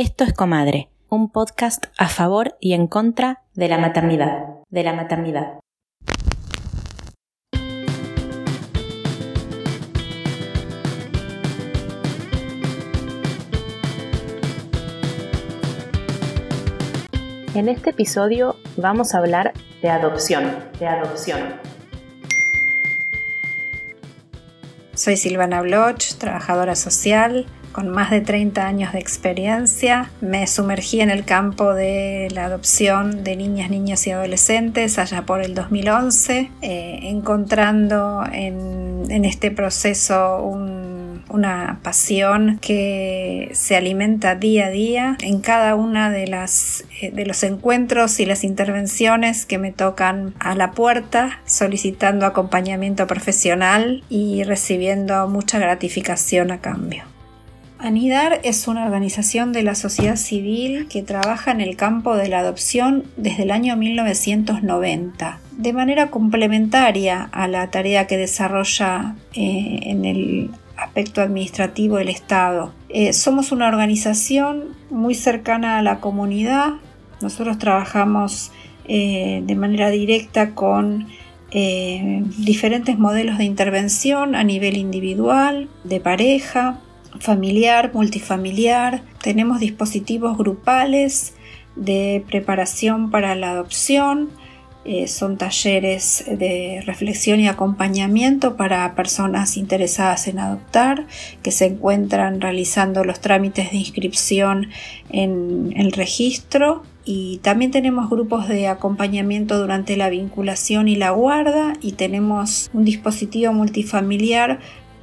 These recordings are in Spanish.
Esto es Comadre, un podcast a favor y en contra de la maternidad, de la maternidad. En este episodio vamos a hablar de adopción, de adopción. Soy Silvana Bloch, trabajadora social, con más de 30 años de experiencia. Me sumergí en el campo de la adopción de niñas, niños y adolescentes allá por el 2011, eh, encontrando en, este proceso una pasión que se alimenta día a día en cada una eh, de los encuentros y las intervenciones que me tocan a la puerta solicitando acompañamiento profesional y recibiendo mucha gratificación a cambio. ANIDAR es una organización de la sociedad civil que trabaja en el campo de la adopción desde el año 1990, de manera complementaria a la tarea que desarrolla eh, en el aspecto administrativo del Estado. Eh, somos una organización muy cercana a la comunidad. Nosotros trabajamos eh, de manera directa con diferentes modelos de intervención a nivel individual, de pareja, familiar, multifamiliar, tenemos dispositivos grupales de preparación para la adopción, eh, son talleres de reflexión y acompañamiento para personas interesadas en adoptar que se encuentran realizando los trámites de inscripción en el registro. Y también tenemos grupos de acompañamiento durante la vinculación y la guarda y tenemos un dispositivo multifamiliar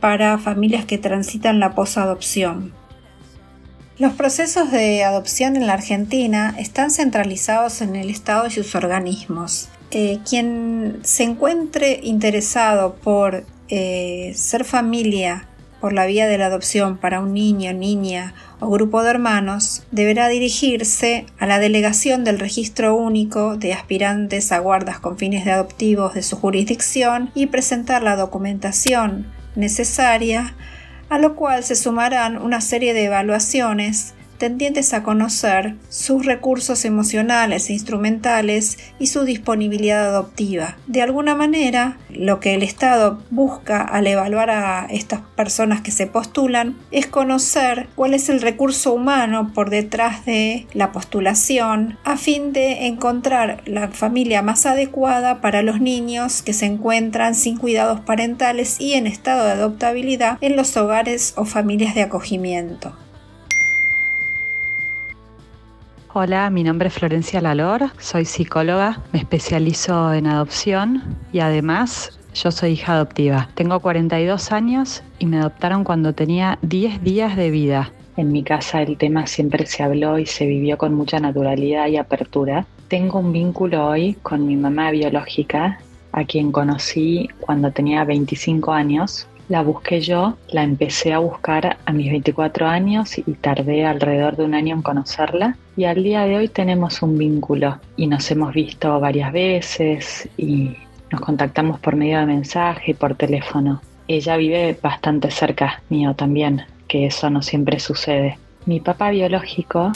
para familias que transitan la posadopción. Los procesos de adopción en la Argentina están centralizados en el Estado y sus organismos. Eh, quien se encuentre interesado por eh, ser familia por la vía de la adopción para un niño, niña o grupo de hermanos, deberá dirigirse a la delegación del registro único de aspirantes a guardas con fines de adoptivos de su jurisdicción y presentar la documentación necesaria, a lo cual se sumarán una serie de evaluaciones tendientes a conocer sus recursos emocionales e instrumentales y su disponibilidad adoptiva. De alguna manera, lo que el Estado busca al evaluar a estas personas que se postulan es conocer cuál es el recurso humano por detrás de la postulación a fin de encontrar la familia más adecuada para los niños que se encuentran sin cuidados parentales y en estado de adoptabilidad en los hogares o familias de acogimiento. Hola, mi nombre es Florencia Lalor, soy psicóloga, me especializo en adopción y además yo soy hija adoptiva. Tengo 42 años y me adoptaron cuando tenía 10 días de vida. En mi casa el tema siempre se habló y se vivió con mucha naturalidad y apertura. Tengo un vínculo hoy con mi mamá biológica, a quien conocí cuando tenía 25 años la busqué yo, la empecé a buscar a mis 24 años y tardé alrededor de un año en conocerla y al día de hoy tenemos un vínculo y nos hemos visto varias veces y nos contactamos por medio de mensaje y por teléfono. Ella vive bastante cerca mío también, que eso no siempre sucede. Mi papá biológico,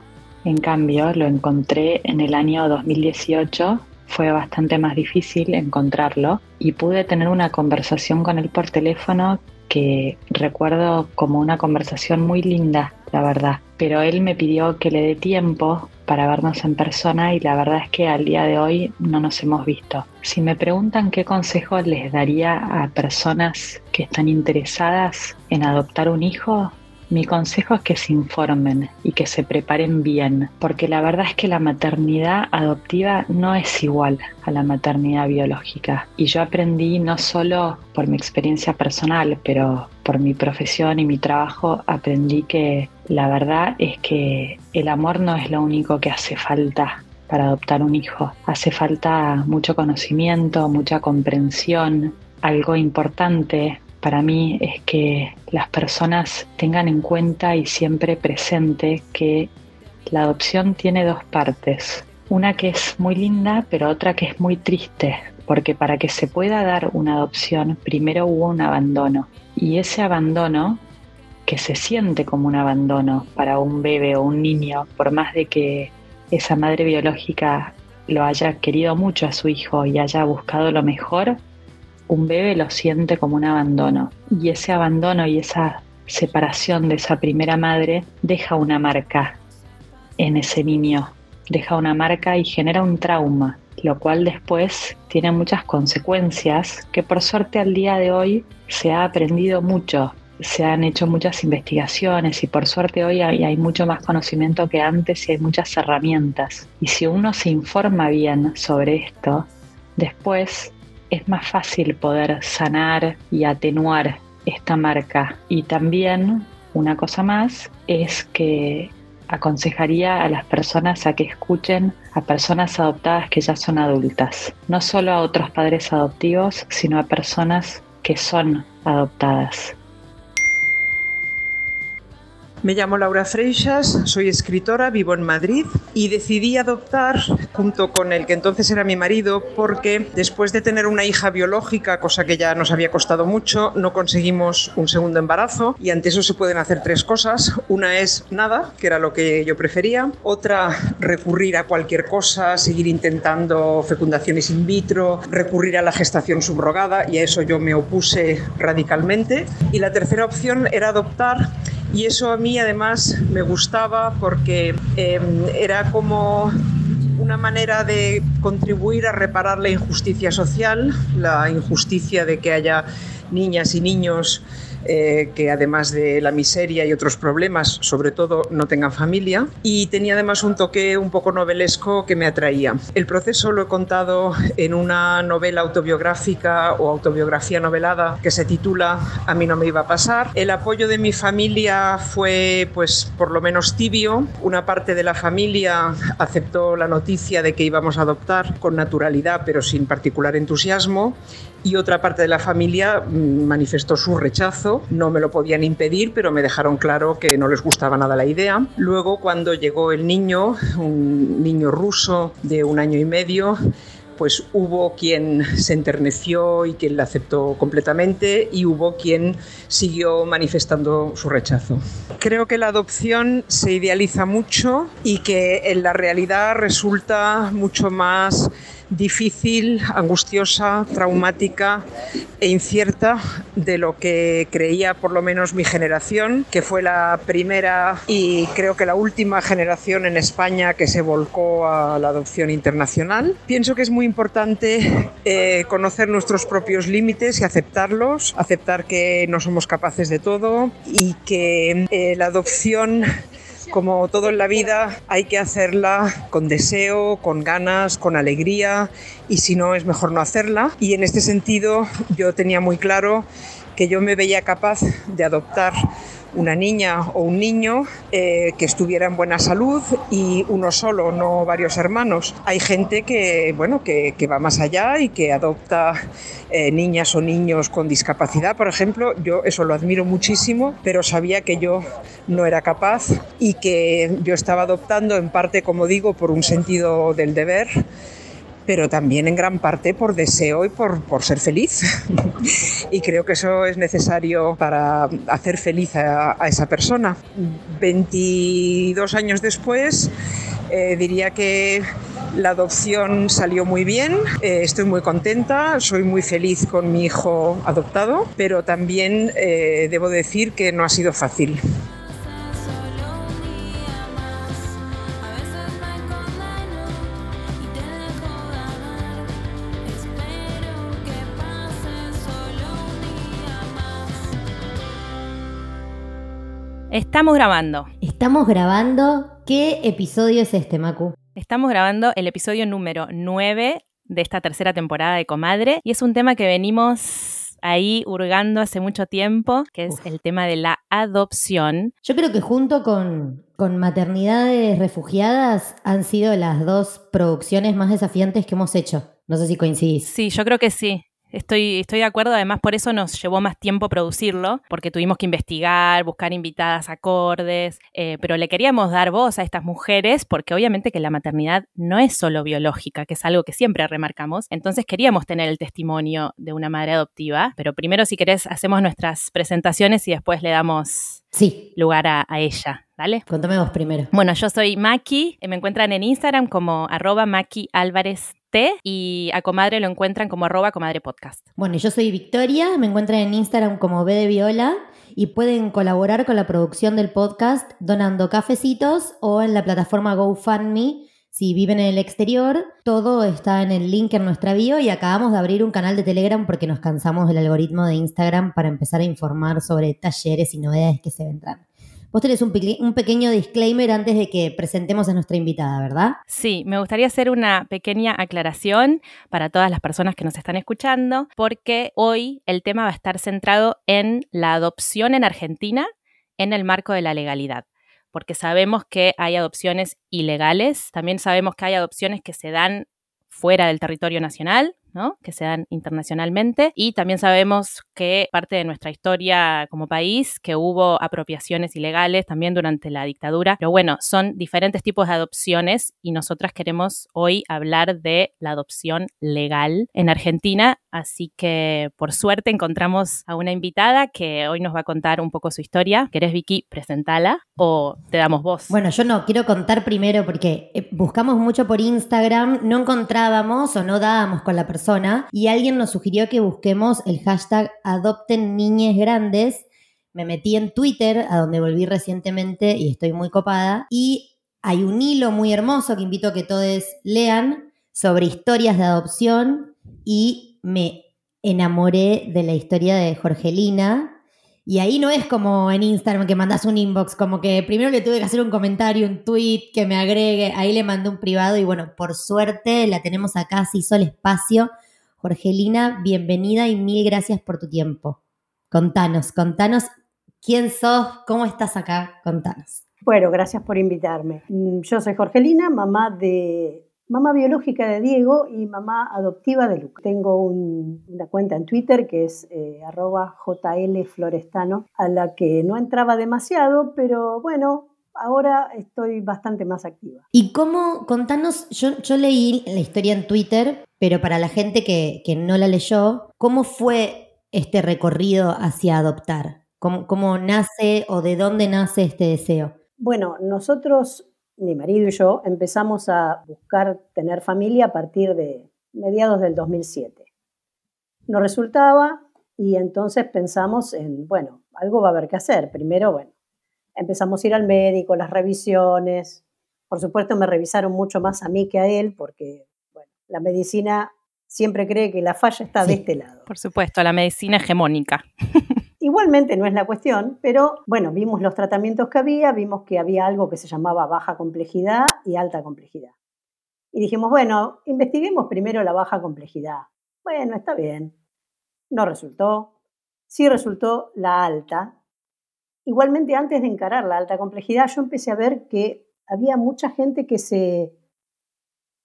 en cambio, lo encontré en el año 2018 fue bastante más difícil encontrarlo y pude tener una conversación con él por teléfono que recuerdo como una conversación muy linda, la verdad. Pero él me pidió que le dé tiempo para vernos en persona y la verdad es que al día de hoy no nos hemos visto. Si me preguntan qué consejo les daría a personas que están interesadas en adoptar un hijo, mi consejo es que se informen y que se preparen bien, porque la verdad es que la maternidad adoptiva no es igual a la maternidad biológica. Y yo aprendí no solo por mi experiencia personal, pero por mi profesión y mi trabajo, aprendí que la verdad es que el amor no es lo único que hace falta para adoptar un hijo. Hace falta mucho conocimiento, mucha comprensión. Algo importante para mí es que las personas tengan en cuenta y siempre presente que la adopción tiene dos partes. Una que es muy linda, pero otra que es muy triste, porque para que se pueda dar una adopción, primero hubo un abandono. Y ese abandono, que se siente como un abandono para un bebé o un niño, por más de que esa madre biológica lo haya querido mucho a su hijo y haya buscado lo mejor, un bebé lo siente como un abandono. Y ese abandono y esa separación de esa primera madre deja una marca en ese niño, deja una marca y genera un trauma, lo cual después tiene muchas consecuencias que por suerte al día de hoy se ha aprendido mucho se han hecho muchas investigaciones y por suerte hoy hay, mucho más conocimiento que antes y hay muchas herramientas. Y si uno se informa bien sobre esto, después es más fácil poder sanar y atenuar esta marca. Y también una cosa más es que aconsejaría a las personas a que escuchen a personas adoptadas que ya son adultas, no solo a otros padres adoptivos, sino a personas que son adoptadas. Me llamo Laura Freixas, soy escritora, vivo en Madrid y decidí adoptar junto con el que entonces era mi marido porque después de tener una hija biológica, cosa que ya nos había costado mucho, no conseguimos un segundo embarazo y ante eso se pueden hacer tres cosas. Una es nada, que era lo que yo prefería. Otra, recurrir a cualquier cosa, seguir intentando fecundaciones in vitro, recurrir a la gestación subrogada y a eso yo me opuse radicalmente. Y la tercera opción era adoptar y eso a mí además me gustaba porque em, era como una manera de contribuir a reparar la injusticia social, la injusticia de que haya niñas y niños eh, que además de la miseria y otros problemas, sobre todo no tengan familia. Y tenía además un toque un poco novelesco que me atraía. El proceso lo he contado en una novela autobiográfica o autobiografía novelada que se titula A mí no me iba a pasar. El apoyo de mi familia fue pues por lo menos tibio. Una parte de la familia aceptó la noticia de que íbamos a adoptar con naturalidad pero sin particular entusiasmo y otra parte de la familia mm, manifestó su rechazo. No me lo podían impedir, pero me dejaron claro que no les gustaba nada la idea. Luego, cuando llegó el niño, un niño ruso de un año y medio, pues hubo quien se enterneció y quien la aceptó completamente y hubo quien siguió manifestando su rechazo. Creo que la adopción se idealiza mucho y que en la realidad resulta mucho más difícil, angustiosa, traumática e incierta de lo que creía por lo menos mi generación, que fue la primera y creo que la última generación en España que se volcó a la adopción internacional. Pienso que es muy importante eh, conocer nuestros propios límites y aceptarlos, aceptar que no somos capaces de todo y que eh, la adopción como todo en la vida, hay que hacerla con deseo, con ganas, con alegría y si no es mejor no hacerla. Y en este sentido yo tenía muy claro que yo me veía capaz de adoptar una niña o un niño eh, que estuviera en buena salud y uno solo, no varios hermanos. Hay gente que, bueno, que, va más allá y que adopta eh, niñas o niños con discapacidad, por ejemplo. Yo eso lo admiro muchísimo, pero sabía que yo no era capaz y que yo estaba adoptando en parte, como digo, por un sentido del deber pero también en gran parte por deseo y por, por ser feliz. y creo que eso es necesario para hacer feliz a, esa persona. 22 años después, eh, diría que la adopción salió muy bien, eh, estoy muy contenta, soy muy feliz con mi hijo adoptado, pero también eh, debo decir que no ha sido fácil. Estamos grabando. Estamos grabando. ¿Qué episodio es este, Macu? Estamos grabando el episodio número 9 de esta tercera temporada de Comadre y es un tema que venimos ahí hurgando hace mucho tiempo, que es el tema de la adopción. Yo creo que junto con, con Maternidades Refugiadas han sido las dos producciones más desafiantes que hemos hecho. No sé si coincidís. Sí, yo creo que sí. Estoy, estoy de acuerdo, además por eso nos llevó más tiempo producirlo, porque tuvimos que investigar, buscar invitadas acordes, eh, pero le queríamos dar voz a estas mujeres, porque obviamente que la maternidad no es solo biológica, que es algo que siempre remarcamos, entonces queríamos tener el testimonio de una madre adoptiva, pero primero si querés hacemos nuestras presentaciones y después le damos Sí, lugar a, a ella, ¿vale? contame vos primero. Bueno, yo soy Maki, me encuentran en Instagram como arroba Maki Álvarez T y a Comadre lo encuentran como arroba Comadre Podcast. Bueno, yo soy Victoria, me encuentran en Instagram como B de Viola y pueden colaborar con la producción del podcast donando cafecitos o en la plataforma GoFundMe. Si viven en el exterior, todo está en el link en nuestra bio y acabamos de abrir un canal de Telegram porque nos cansamos del algoritmo de Instagram para empezar a informar sobre talleres y novedades que se vendrán. Vos tenés un, un pequeño disclaimer antes de que presentemos a nuestra invitada, ¿verdad? Sí, me gustaría hacer una pequeña aclaración para todas las personas que nos están escuchando, porque hoy el tema va a estar centrado en la adopción en Argentina en el marco de la legalidad. Porque sabemos que hay adopciones ilegales, también sabemos que hay adopciones que se dan fuera del territorio nacional, que se dan internacionalmente, y también sabemos que parte de nuestra historia como país, que hubo apropiaciones ilegales también durante la dictadura, pero bueno, son diferentes tipos de adopciones y nosotras queremos hoy hablar de la adopción legal en Argentina, así que por suerte encontramos a una invitada que hoy nos va a contar un poco su historia. ¿Querés, Vicky, presentala o te damos voz? Bueno, yo no quiero contar primero porque eh, buscamos mucho por Instagram, no encontrábamos o no dábamos con la persona y alguien nos sugirió que busquemos el hashtag adopten niñes grandes. Me metí en Twitter, a donde volví recientemente y estoy muy copada, y hay un hilo muy hermoso que invito a que todos lean sobre historias de adopción y me enamoré de la historia de Jorgelina, y ahí no es como en Instagram que mandas un inbox, como que primero le tuve que hacer un comentario, un tweet que me agregue, ahí le mandé un privado y bueno, por suerte la tenemos acá, se hizo el espacio. Jorgelina, bienvenida y mil gracias por tu tiempo. Contanos, contanos quién sos, cómo estás acá, contanos. Bueno, gracias por invitarme. Mm, Yo soy Jorgelina, mamá de mamá biológica de Diego y mamá adoptiva de Luca. Tengo un- una cuenta en Twitter que es eh, arroba jlflorestano, a la que no entraba demasiado, pero bueno, ahora estoy bastante más activa. Y cómo, contanos, yo, yo leí la historia en Twitter, pero para la gente que, que no la leyó, ¿cómo fue este recorrido hacia adoptar? ¿Cómo, ¿Cómo nace o de dónde nace este deseo? Bueno, nosotros, mi marido y yo, empezamos a buscar tener familia a partir de mediados del 2007. No resultaba y entonces pensamos en, bueno, algo va a haber que hacer. Primero, bueno, empezamos a ir al médico, las revisiones. Por supuesto, me revisaron mucho más a mí que a él porque, bueno, la medicina siempre cree que la falla está de Sí. este lado. Por supuesto, la medicina hegemónica. Igualmente no es la cuestión, pero bueno, vimos los tratamientos que había, vimos que había algo que se llamaba baja complejidad y alta complejidad. Y dijimos, bueno, investiguemos primero la baja complejidad. Bueno, está bien. No resultó. Sí resultó la alta. Igualmente, antes de encarar la alta complejidad, yo empecé a ver que había mucha gente que se,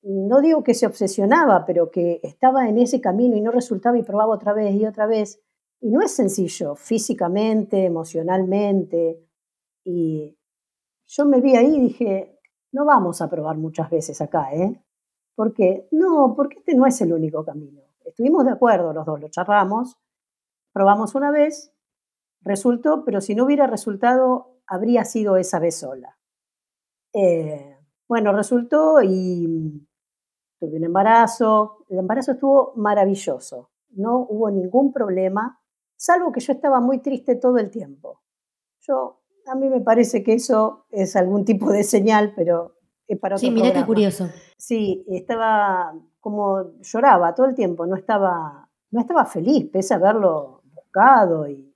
no digo que se obsesionaba, pero que estaba en ese camino y no resultaba y probaba otra vez y otra vez. Y no es sencillo físicamente, emocionalmente. Y yo me vi ahí y dije, no vamos a probar muchas veces acá, ¿eh? Porque no, porque este no es el único camino. Estuvimos de acuerdo los dos, lo charlamos, probamos una vez, resultó, pero si no hubiera resultado, habría sido esa vez sola. Eh, bueno, resultó y tuve un embarazo. El embarazo estuvo maravilloso. No hubo ningún problema, salvo que yo estaba muy triste todo el tiempo. Yo, a mí me parece que eso es algún tipo de señal, pero es para otro Sí, mira qué curioso. Sí, estaba como lloraba todo el tiempo, no estaba, no estaba feliz, pese a haberlo buscado y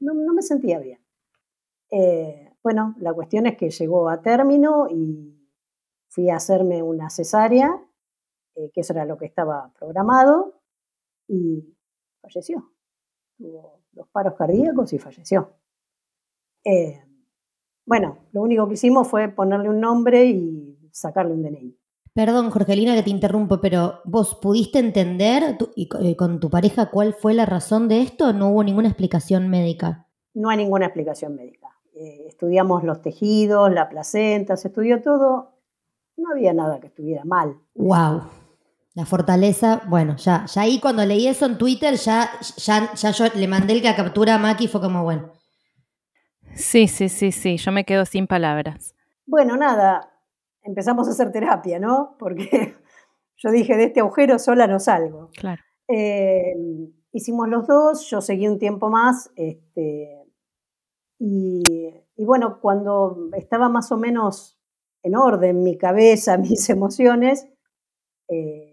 no, no me sentía bien. Eh, bueno, la cuestión es que llegó a término y fui a hacerme una cesárea, eh, que eso era lo que estaba programado, y falleció. Tuvo dos paros cardíacos y falleció. Eh, bueno, lo único que hicimos fue ponerle un nombre y sacarle un DNI. Perdón, Jorgelina, que te interrumpo, pero ¿vos pudiste entender y, eh, con tu pareja cuál fue la razón de esto? ¿No hubo ninguna explicación médica? No hay ninguna explicación médica. Eh, estudiamos los tejidos, la placenta, se estudió todo. No había nada que estuviera mal. ¡Wow! La fortaleza, bueno, ya, ya ahí cuando leí eso en Twitter, ya, ya, ya yo le mandé la captura a Maki y fue como, bueno. Sí, sí, sí, sí, yo me quedo sin palabras. Bueno, nada, empezamos a hacer terapia, ¿no? Porque yo dije, de este agujero sola no salgo. Claro. Eh, hicimos los dos, yo seguí un tiempo más, este, y, bueno, cuando estaba más o menos en orden mi cabeza, mis emociones, eh,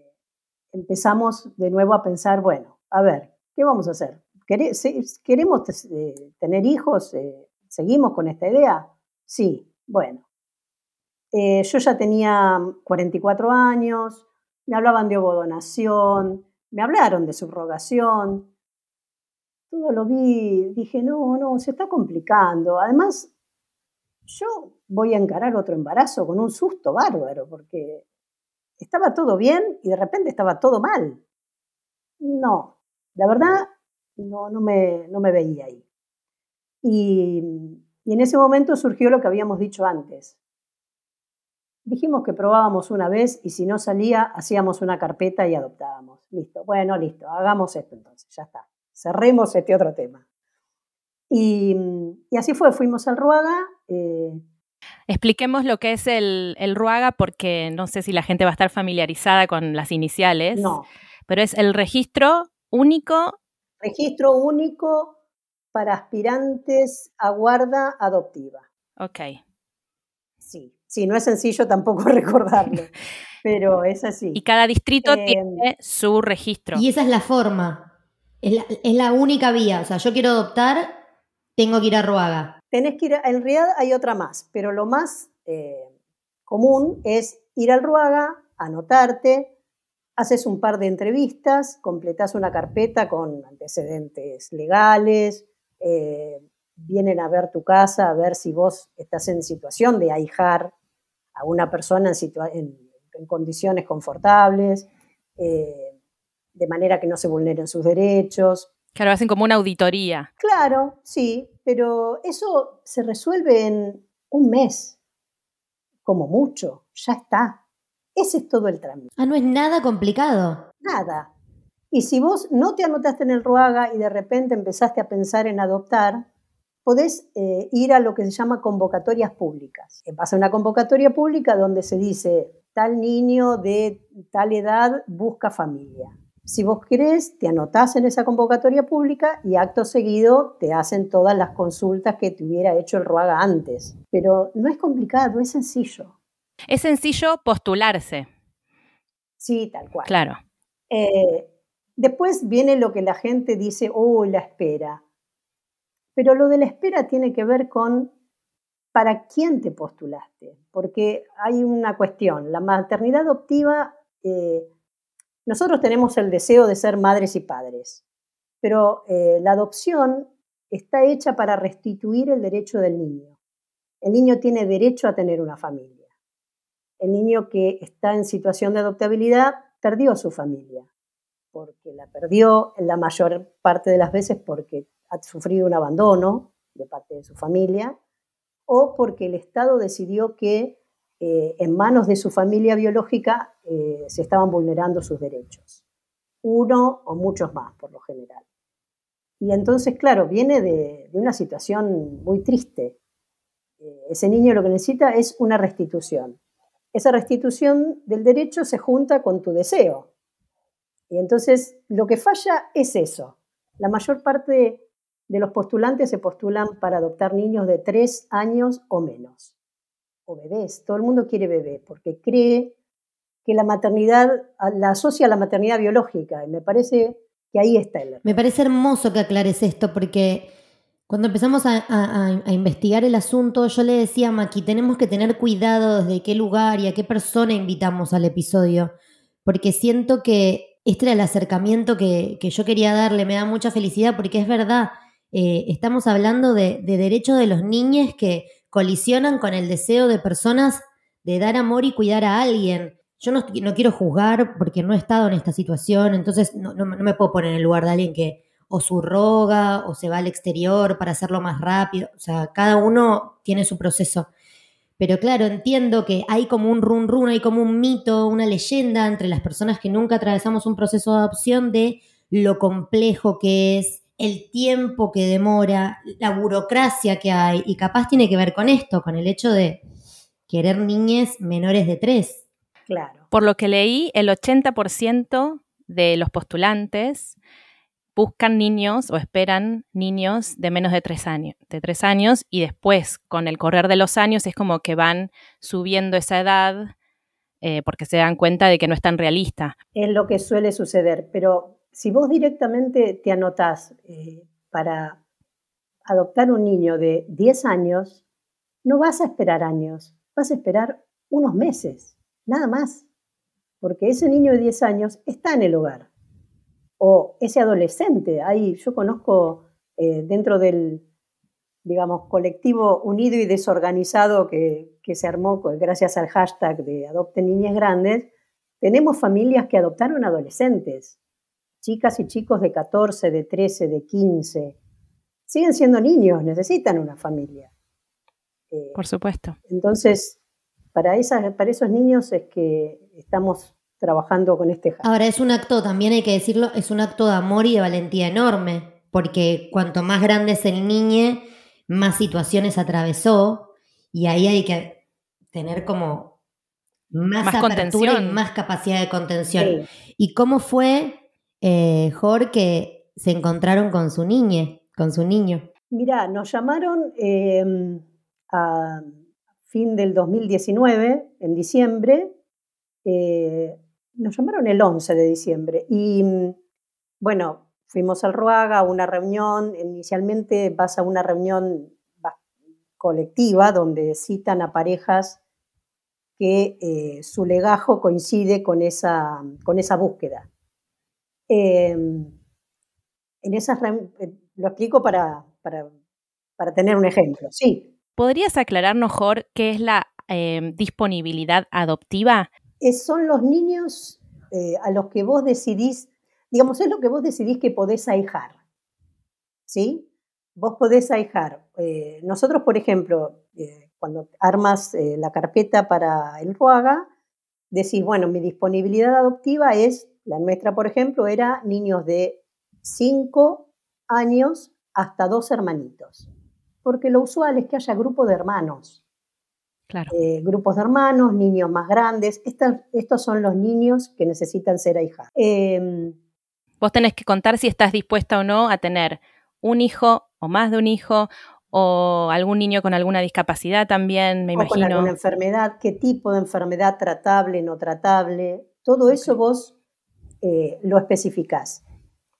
empezamos de nuevo a pensar, bueno, a ver, ¿qué vamos a hacer? ¿Queremos eh, tener hijos? Eh, ¿Seguimos con esta idea? Sí, bueno. Eh, yo ya tenía 44 años, me hablaban de ovodonación, me hablaron de subrogación. Todo lo vi, dije, no, no, se está complicando. Además, yo voy a encarar otro embarazo con un susto bárbaro, porque estaba todo bien y de repente estaba todo mal. No, la verdad no, no, me, no me veía ahí. Y, y en ese momento surgió lo que habíamos dicho antes. Dijimos que probábamos una vez y si no salía, hacíamos una carpeta y adoptábamos. Listo, bueno, listo, hagamos esto entonces, ya está. Cerremos este otro tema. Y, y así fue, fuimos al Ruaga. Eh, Expliquemos lo que es el, Ruaga porque no sé si la gente va a estar familiarizada con las iniciales. No. Pero es el registro único. Registro único para aspirantes a guarda adoptiva. Ok. Sí, sí, no es sencillo tampoco recordarlo, pero es así. Y cada distrito em, tiene su registro. Y esa es la forma. Es la, es la única vía. O sea, yo quiero adoptar, tengo que ir a Ruaga tenés que ir, en realidad hay otra más, pero lo más eh, común es ir al Ruaga, anotarte, haces un par de entrevistas, completas una carpeta con antecedentes legales, eh, vienen a ver tu casa, a ver si vos estás en situación de ahijar a una persona en, condiciones confortables, eh, de manera que no se vulneren sus derechos. Claro, hacen como una auditoría. Claro, sí, pero eso se resuelve en un mes, como mucho, ya está. Ese es todo el trámite. Ah, no es nada complicado. Nada. Y si vos no te anotaste en el RUAGA y de repente empezaste a pensar en adoptar, podés eh, ir a lo que se llama convocatorias públicas. Pasa una convocatoria pública donde se dice, tal niño de tal edad busca familia. Si vos querés, te anotás en esa convocatoria pública y acto seguido te hacen todas las consultas que te hubiera hecho el RUAGA antes. Pero no es complicado, es sencillo. Es sencillo postularse. Sí, tal cual. Claro. Eh, después viene lo que la gente dice, oh, la espera. Pero lo de la espera tiene que ver con para quién te postulaste. Porque hay una cuestión, la maternidad adoptiva... Eh, nosotros tenemos el deseo de ser madres y padres, pero eh, la adopción está hecha para restituir el derecho del niño. El niño tiene derecho a tener una familia. El niño que está en situación de adoptabilidad perdió su familia, porque la perdió en la mayor parte de las veces porque ha sufrido un abandono de parte de su familia o porque el Estado decidió que eh, en manos de su familia biológica eh, se estaban vulnerando sus derechos. Uno o muchos más, por lo general. Y entonces, claro, viene de, una situación muy triste. Eh, ese niño lo que necesita es una restitución. Esa restitución del derecho se junta con tu deseo. Y entonces lo que falla es eso. La mayor parte de los postulantes se postulan para adoptar niños de tres años o menos o bebés. Todo el mundo quiere bebé porque cree que la maternidad la asocia a la maternidad biológica y me parece que ahí está el Me parece hermoso que aclares esto porque cuando empezamos a, investigar el asunto yo le decía a Maki, tenemos que tener cuidado desde qué lugar y a qué persona invitamos al episodio porque siento que este era el acercamiento que, yo quería darle, me da mucha felicidad porque es verdad, eh, estamos hablando de, de derechos de los niños que colisionan con el deseo de personas de dar amor y cuidar a alguien. yo no, no quiero juzgar porque no he estado en esta situación, entonces no, no, me puedo poner en el lugar de alguien que o subroga o se va al exterior para hacerlo más rápido. O sea, cada uno tiene su proceso. Pero claro, entiendo que hay como un run run, hay como un mito, una leyenda entre las personas que nunca atravesamos un proceso de adopción de lo complejo que es, el tiempo que demora, la burocracia que hay, y capaz tiene que ver con esto, con el hecho de querer niñas menores de tres. Claro. Por lo que leí, el 80% de los postulantes buscan niños o esperan niños de menos de tres años, de tres años y después, con el correr de los años, es como que van subiendo esa edad eh, porque se dan cuenta de que no es tan realista. Es lo que suele suceder, pero si vos directamente te anotás eh, para adoptar un niño de 10 años, no vas a esperar años, vas a esperar unos meses, nada más, porque ese niño de 10 años está en el hogar o ese adolescente. Ahí yo conozco eh, dentro del, digamos, colectivo unido y desorganizado que, se armó gracias al hashtag de Adopten Niñas Grandes, tenemos familias que adoptaron adolescentes, chicas y chicos de 14, de 13, de 15. Siguen siendo niños, necesitan una familia. Eh, Por supuesto. Entonces, para, esas, para esos niños es que estamos trabajando con este Ahora es un acto, también hay que decirlo, es un acto de amor y de valentía enorme, porque cuanto más grande es el niño, más situaciones atravesó y ahí hay que tener como más, apertura y más capacidad de contención. ¿Y cómo fue, eh, Jorge, se encontraron con su niña, con su niño? Mira, nos llamaron em, a fin del 2019, en diciembre, eh, nos llamaron el 11 de diciembre y mm, bueno, fuimos al Ruaga a una reunión, inicialmente vas a una reunión colectiva donde citan a parejas que eh, su legajo coincide con esa, con esa búsqueda. Em, en esas eh, lo explico para, para, tener un ejemplo. Sí. ¿Podrías aclararnos, Jorge, qué es la em, disponibilidad adoptiva? son los niños eh, a los que vos decidís, digamos, es lo que vos decidís que podés ahijar. ¿Sí? Vos podés ahijar. Eh, nosotros, por ejemplo, cuando armas la carpeta para el Ruaga, decís, bueno, mi disponibilidad adoptiva es, la nuestra, por ejemplo, era niños de 5 años hasta dos hermanitos. Porque lo usual es que haya grupo de hermanos. Eh, grupos de hermanos, niños más grandes. estos son los niños que necesitan ser ahijados. Em, Vos tenés que contar si estás dispuesta o no a tener un hijo o más de un hijo o algún niño con alguna discapacidad también, me o imagino. Con alguna enfermedad, qué tipo de enfermedad tratable, no tratable. Todo eso vos eh, lo especificás.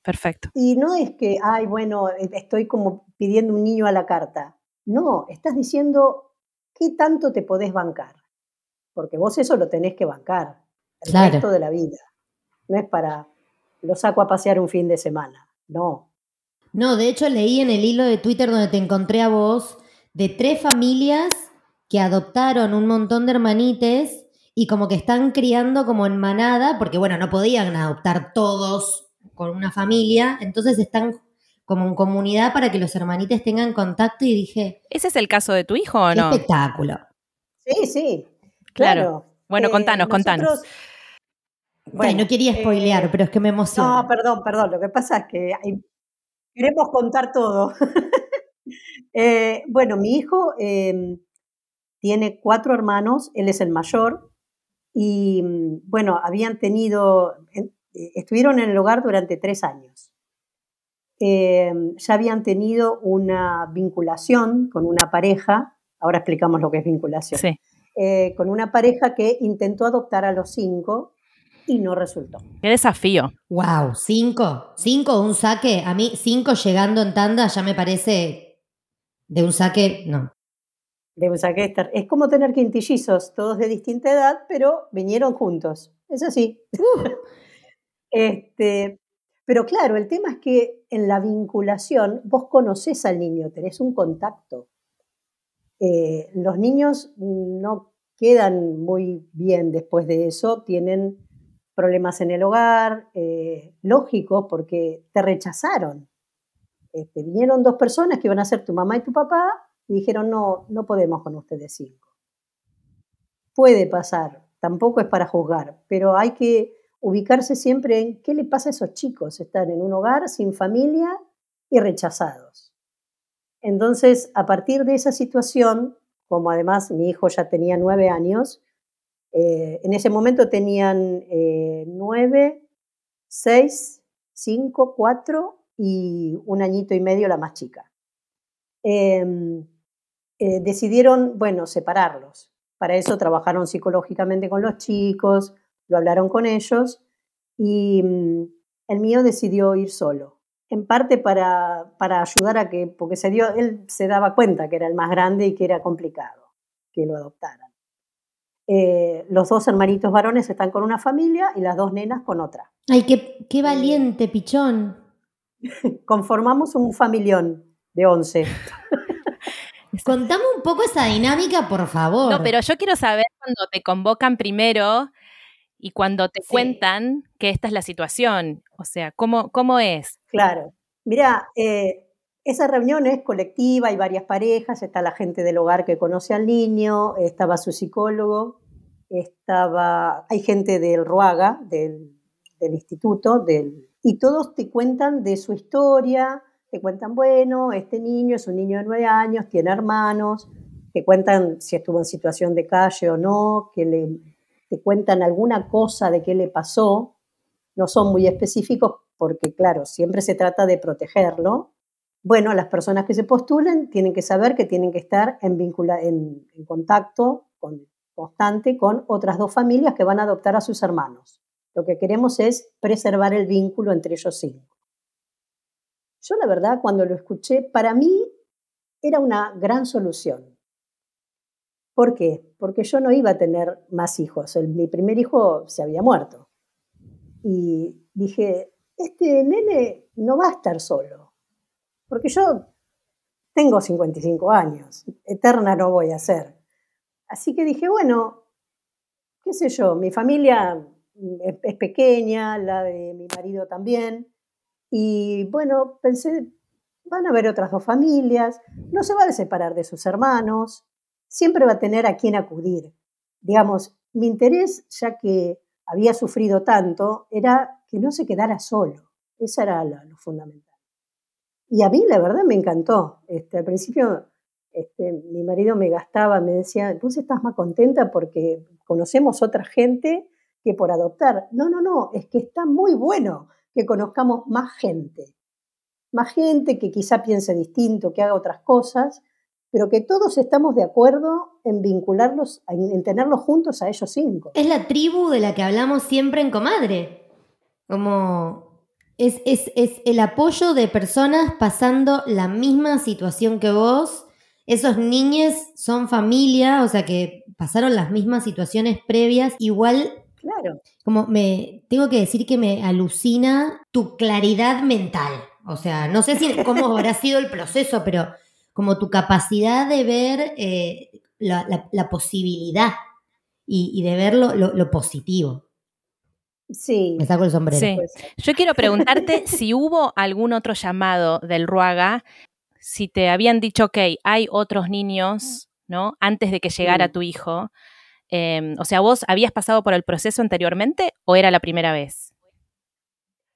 Perfecto. Y no es que, ay, bueno, estoy como pidiendo un niño a la carta. No, estás diciendo ¿qué tanto te podés bancar? Porque vos eso lo tenés que bancar el resto de la vida. No es para, lo saco a pasear un fin de semana, no. No, de hecho leí en el hilo de Twitter donde te encontré a vos de tres familias que adoptaron un montón de hermanites y como que están criando como en manada, porque bueno, no podían adoptar todos con una familia, entonces están como en comunidad para que los hermanitos tengan contacto y dije... ¿Ese es el caso de tu hijo o no? Espectáculo. Sí, sí, claro. Bueno, contanos, eh, contanos. Bueno, no quería spoilear, eh, pero es que me emociona. No, perdón, perdón. Lo que pasa es que queremos contar todo. Eh, bueno, mi hijo tiene cuatro hermanos, él es el mayor, y mm, bueno, habían tenido, estuvieron en el hogar durante tres años. Em, ya habían tenido una vinculación con una pareja, ahora explicamos lo que es vinculación, eh, con una pareja que intentó adoptar a los cinco y no resultó. ¡Qué desafío! ¡Wow! ¿Cinco? ¿Cinco un saque? A mí cinco llegando en tanda ya me parece de un saque, no. De saque es como tener quintillizos, todos de distinta edad, pero vinieron juntos. Es así. Uh. este, pero claro, el tema es que en la vinculación vos conoces al niño, tenés un contacto. Eh, los niños no quedan muy bien después de eso, tienen problemas en el hogar, eh, lógicos, porque te rechazaron. Este, vinieron dos personas que iban a ser tu mamá y tu papá y dijeron, no, no podemos con ustedes cinco. Puede pasar, tampoco es para juzgar, pero hay que ubicarse siempre en qué le pasa a esos chicos. Están en un hogar sin familia y rechazados. Entonces, a partir de esa situación, como además mi hijo ya tenía nueve años, eh, en ese momento tenían eh, nueve, seis, cinco, cuatro y un añito y medio la más chica. Em, eh, decidieron, bueno, separarlos. Para eso trabajaron psicológicamente con los chicos, lo hablaron con ellos y mm, el mío decidió ir solo. En parte para, para ayudar a que, porque se dio, él se daba cuenta que era el más grande y que era complicado que lo adoptaran. Eh, los dos hermanitos varones están con una familia y las dos nenas con otra. Ay, qué, qué valiente, pichón. Conformamos un familión de 11. Contame un poco esa dinámica, por favor. No, pero yo quiero saber cuando te convocan primero y cuando te cuentan que esta es la situación. O sea, ¿cómo, cómo es? Claro. Mira, eh, esa reunión es colectiva, hay varias parejas, está la gente del hogar que conoce al niño, estaba su psicólogo, estaba, hay gente del RUAGA, del, instituto, del, y todos te cuentan de su historia, te cuentan, bueno, este niño es un niño de nueve años, tiene hermanos, te cuentan si estuvo en situación de calle o no, que le, te cuentan alguna cosa de qué le pasó, no son muy específicos porque, claro, siempre se trata de protegerlo, bueno, las personas que se postulen tienen que saber que tienen que estar en, en, contacto constante con otras dos familias que van a adoptar a sus hermanos. Lo que queremos es preservar el vínculo entre ellos cinco. Yo la verdad, cuando lo escuché, para mí era una gran solución. ¿Por qué? Porque yo no iba a tener más hijos. mi primer hijo se había muerto. Y dije, este nene no va a estar solo porque yo tengo 55 años, eterna no voy a ser. Así que dije, bueno, qué sé yo, mi familia es, pequeña, la de mi marido también, y bueno, pensé, van a haber otras dos familias, no se va a separar de sus hermanos, siempre va a tener a quien acudir. Digamos, mi interés, ya que había sufrido tanto, era que no se quedara solo. Eso era lo fundamental. Y a mí la verdad me encantó. Este, al principio este, mi marido me gastaba, me decía, vos estás más contenta porque conocemos otra gente que por adoptar. No, no, no, es que está muy bueno que conozcamos más gente. Más gente que quizá piense distinto, que haga otras cosas, pero que todos estamos de acuerdo en vincularlos, en tenerlos juntos a ellos cinco. Es la tribu de la que hablamos siempre en Comadre. Como es, el apoyo de personas pasando la misma situación que vos. Esos niños son familia, o sea que pasaron las mismas situaciones previas. Igual, claro. como me tengo que decir que me alucina tu claridad mental. O sea, no sé si cómo habrá sido el proceso, pero como tu capacidad de ver eh, la, posibilidad y, de ver lo positivo. Sí. Me saco el sombrero. Yo quiero preguntarte si hubo algún otro llamado del Ruaga, si te habían dicho, ok, hay otros niños, ¿no? Antes de que llegara tu hijo. Em, o sea, ¿vos habías pasado por el proceso anteriormente o era la primera vez?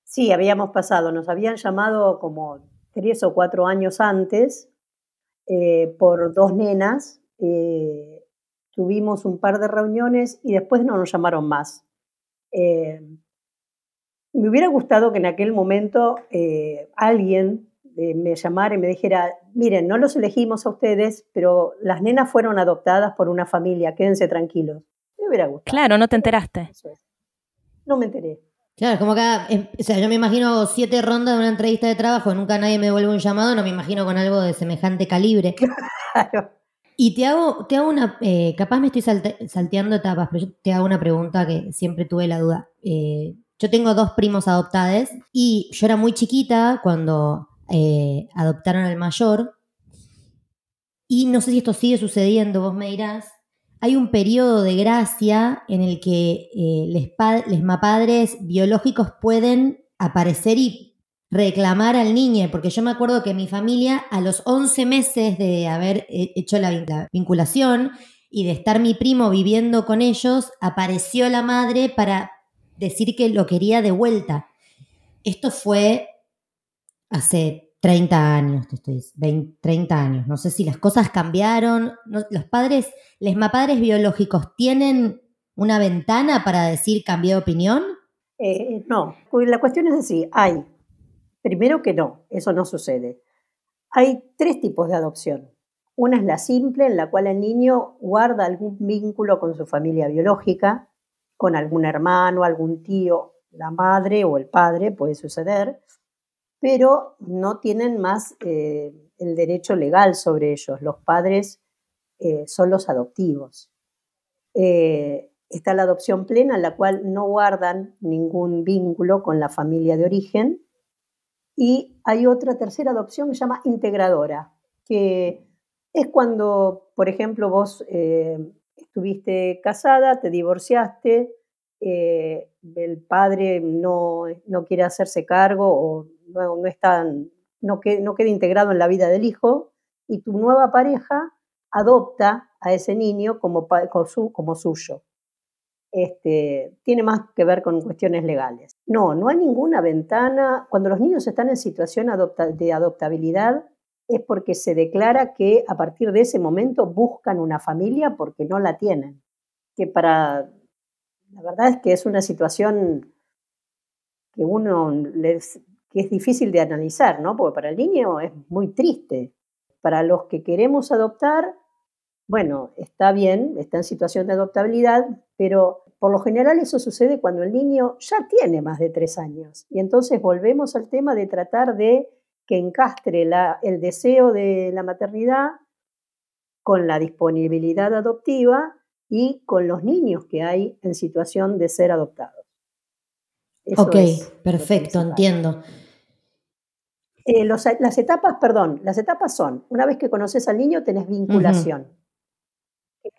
Sí, habíamos pasado. Nos habían llamado como tres o cuatro años antes eh, por dos nenas. Eh, tuvimos un par de reuniones y después no nos llamaron más. Eh, me hubiera gustado que en aquel momento alguien eh, me llamara y me dijera, miren, no los elegimos a ustedes, pero las nenas fueron adoptadas por una familia, quédense tranquilos. Me hubiera gustado. Claro, no te enteraste. No me enteré. Claro, como cada, em, o sea, yo me imagino siete rondas de una entrevista de trabajo, nunca nadie me devuelve un llamado, no me imagino con algo de semejante calibre. Claro. Y te hago, te hago una, eh, capaz me estoy salteando etapas, pero yo te hago una pregunta que siempre tuve la duda. Eh, yo tengo dos primos adoptados y yo era muy chiquita cuando eh, adoptaron al mayor y no sé si esto sigue sucediendo, vos me dirás. hay un periodo de gracia en el que eh, les, les mapadres biológicos pueden aparecer y reclamar al niño, porque yo me acuerdo que mi familia a los 11 meses de haber eh, hecho la, vinculación y de estar mi primo viviendo con ellos, apareció la madre para decir que lo quería de vuelta. Esto fue hace 30 años, te estoy 20, 30 años. No sé si las cosas cambiaron. los padres, les mapadres biológicos, ¿tienen una ventana para decir cambié de opinión? Eh, no, la cuestión es así, hay. Primero que no, eso no sucede. Hay tres tipos de adopción. Una es la simple, en la cual el niño guarda algún vínculo con su familia biológica, con algún hermano, algún tío, la madre o el padre, puede suceder, pero no tienen más eh, el derecho legal sobre ellos. Los padres eh, son los adoptivos. Eh, está la adopción plena, en la cual no guardan ningún vínculo con la familia de origen. Y hay otra tercera adopción que se llama integradora, que es cuando, por ejemplo, vos estuviste casada, te divorciaste, el padre no, no, quiere hacerse cargo o no, no, está, no, no queda integrado en la vida del hijo, y tu nueva pareja adopta a ese niño como, como suyo. Este, tiene más que ver con cuestiones legales. No, no hay ninguna ventana. Cuando los niños están en situación de adoptabilidad, es porque se declara que a partir de ese momento buscan una familia porque no la tienen. Que para. La verdad es que es una situación que uno les, que es difícil de analizar, ¿no? Porque para el niño es muy triste. Para los que queremos adoptar, bueno, está bien, está en situación de adoptabilidad, pero por lo general eso sucede cuando el niño ya tiene más de tres años. Y entonces volvemos al tema de tratar de que encastre el deseo de la maternidad con la disponibilidad adoptiva y con los niños que hay en situación de ser adoptados. Ok, perfecto, entiendo. Eh, las etapas, perdón, las etapas son, una vez que conoces al niño, tenés vinculación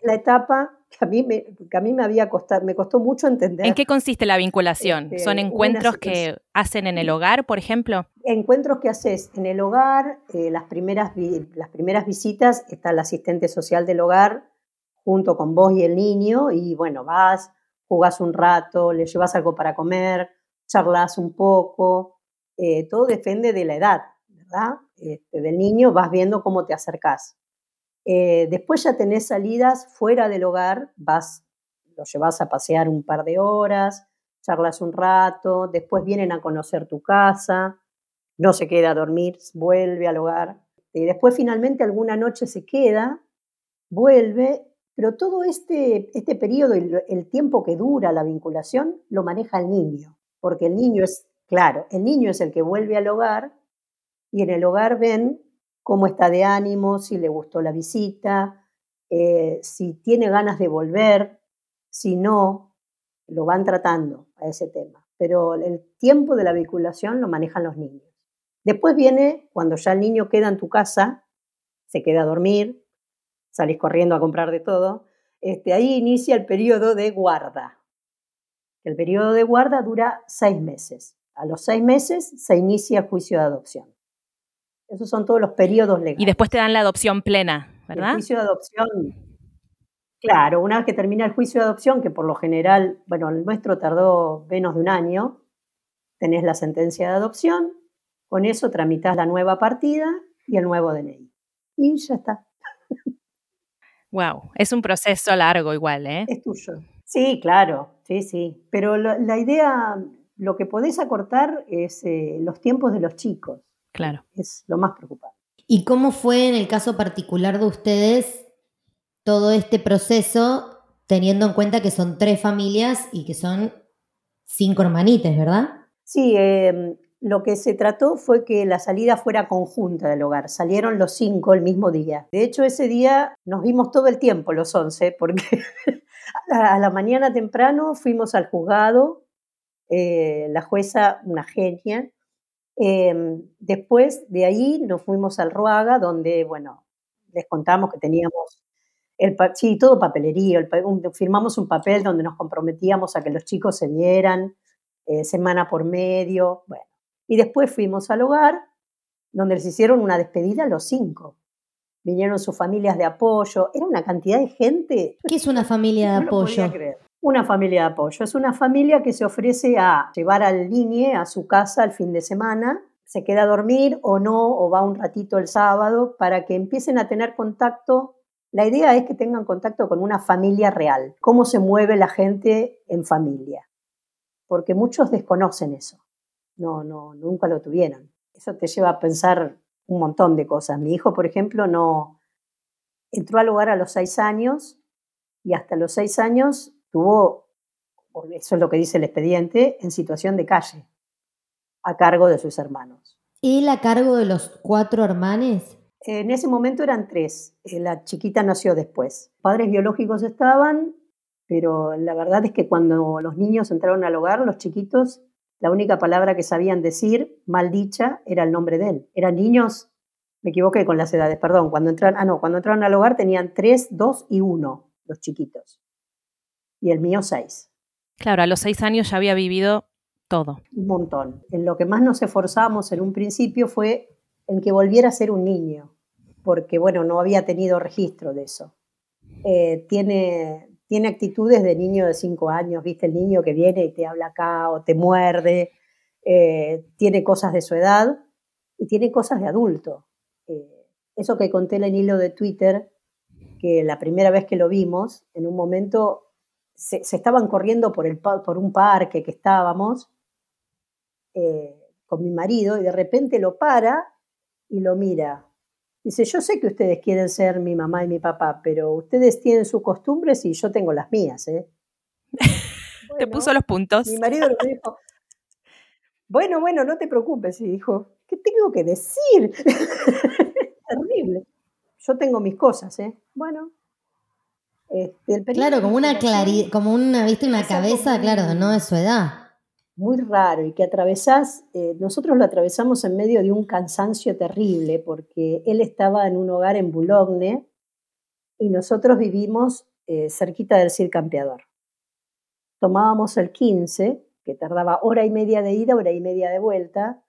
la etapa que a mí me, que a mí me había costado, me costó mucho entender. ¿En qué consiste la vinculación? Este, ¿Son encuentros que hacen en el hogar, por ejemplo? Encuentros que haces en el hogar, eh, las, primeras las primeras visitas está el asistente social del hogar junto con vos y el niño y bueno, vas, jugás un rato, le llevas algo para comer, charlas un poco, eh, todo depende de la edad, ¿verdad? Este, del niño vas viendo cómo te acercás. Eh, después ya tenés salidas fuera del hogar, vas, lo llevas a pasear un par de horas, charlas un rato, después vienen a conocer tu casa, no se queda a dormir, vuelve al hogar. Y después finalmente alguna noche se queda, vuelve, pero todo este, este periodo y el tiempo que dura la vinculación lo maneja el niño, porque el niño es, claro, el niño es el que vuelve al hogar y en el hogar ven cómo está de ánimo, si le gustó la visita, eh, si tiene ganas de volver, si no, lo van tratando a ese tema. Pero el tiempo de la vinculación lo manejan los niños. Después viene cuando ya el niño queda en tu casa, se queda a dormir, salís corriendo a comprar de todo, este, ahí inicia el periodo de guarda. El periodo de guarda dura seis meses. A los seis meses se inicia el juicio de adopción. Esos son todos los periodos legales. Y después te dan la adopción plena, ¿verdad? El juicio de adopción, claro, una vez que termina el juicio de adopción, que por lo general, bueno, el nuestro tardó menos de un año, tenés la sentencia de adopción, con eso tramitas la nueva partida y el nuevo DNI. Y ya está. Wow, es un proceso largo igual, ¿eh? Es tuyo. Sí, claro, sí, sí. Pero la idea, lo que podés acortar es eh, los tiempos de los chicos. Claro. Es lo más preocupante. ¿Y cómo fue en el caso particular de ustedes todo este proceso, teniendo en cuenta que son tres familias y que son cinco hermanites, verdad? Sí, em, lo que se trató fue que la salida fuera conjunta del hogar. Salieron los cinco el mismo día. De hecho, ese día nos vimos todo el tiempo, los once, porque a la mañana temprano fuimos al juzgado. Eh, la jueza, una genia, Em, después de ahí nos fuimos al Ruaga, donde, bueno, les contamos que teníamos El sí, todo papelería. firmamos un papel donde nos comprometíamos a que los chicos se vieran eh, semana por medio. Y después fuimos al hogar, donde les hicieron una despedida a los cinco. Vinieron sus familias de apoyo. Era una cantidad de gente. ¿Qué es una familia de apoyo? Una familia de apoyo. Es una familia que se ofrece a llevar al niño a su casa el fin de semana se queda a dormir o no, o va un ratito el sábado, para que empiecen a tener contacto. La idea es que tengan contacto con una familia real, cómo se mueve la gente en familia, porque muchos desconocen eso, no, no, nunca lo tuvieron. Eso te lleva a pensar un montón de cosas. Mi hijo, por ejemplo, no entró al hogar a los seis años y hasta los seis años tuvo, eso es lo que dice el expediente, en situación de calle a cargo de sus hermanos. ¿Él a cargo de los cuatro hermanos? En ese momento eran tres. Eh, la chiquita nació después. Padres biológicos estaban, pero la verdad es que cuando los niños entraron al hogar, los chiquitos, la única palabra que sabían decir, mal dicha, era el nombre de él. Eran niños, me equivoqué con las edades, perdón, cuando entraron, ah, no, cuando entraron al hogar tenían tres, dos y uno, los chiquitos. Y el mío seis. Claro, a los seis años ya había vivido todo. Un montón. En lo que más nos esforzamos en un principio fue en que volviera a ser un niño, porque bueno, no había tenido registro de eso. Eh, tiene, tiene actitudes de niño de cinco años, viste el niño que viene y te habla acá o te muerde, eh, tiene cosas de su edad y tiene cosas de adulto. Eh, eso que conté en el hilo de Twitter, que la primera vez que lo vimos, en un momento se, se estaban corriendo por, el, por un parque que estábamos eh, con mi marido y de repente lo para y lo mira. Dice, yo sé que ustedes quieren ser mi mamá y mi papá, pero ustedes tienen sus costumbres y yo tengo las mías. ¿eh? te puso los puntos. Mi marido lo dijo, bueno, bueno, no te preocupes. Y dijo, ¿qué tengo que decir? Terrible. Yo tengo mis cosas, ¿eh? Bueno. Este, claro, como una claridad, como una, viste, una cabeza, claro, no de su edad muy raro y que atravesás, eh, nosotros lo atravesamos en medio de un cansancio terrible porque él estaba en un hogar en Boulogne y nosotros vivimos eh, cerquita del Cid Campeador. Tomábamos el 15, que tardaba hora y media de ida, hora y media de vuelta,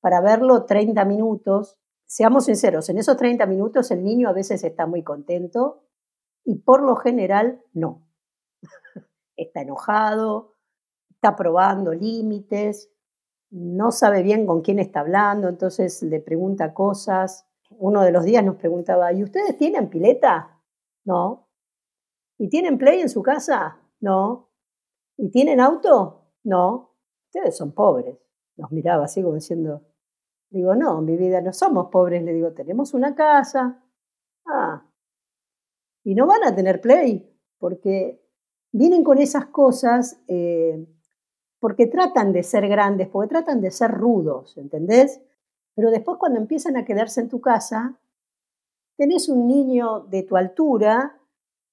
para verlo 30 minutos. Seamos sinceros, en esos 30 minutos el niño a veces está muy contento y por lo general no. está enojado, está probando límites, no sabe bien con quién está hablando, entonces le pregunta cosas. Uno de los días nos preguntaba, ¿y ustedes tienen pileta? No. ¿Y tienen play en su casa? No. ¿Y tienen auto? No. Ustedes son pobres. Nos miraba así como diciendo, digo, no, mi vida no somos pobres, le digo, tenemos una casa. Ah. Y no van a tener play, porque vienen con esas cosas eh, porque tratan de ser grandes, porque tratan de ser rudos, ¿entendés? Pero después cuando empiezan a quedarse en tu casa, tenés un niño de tu altura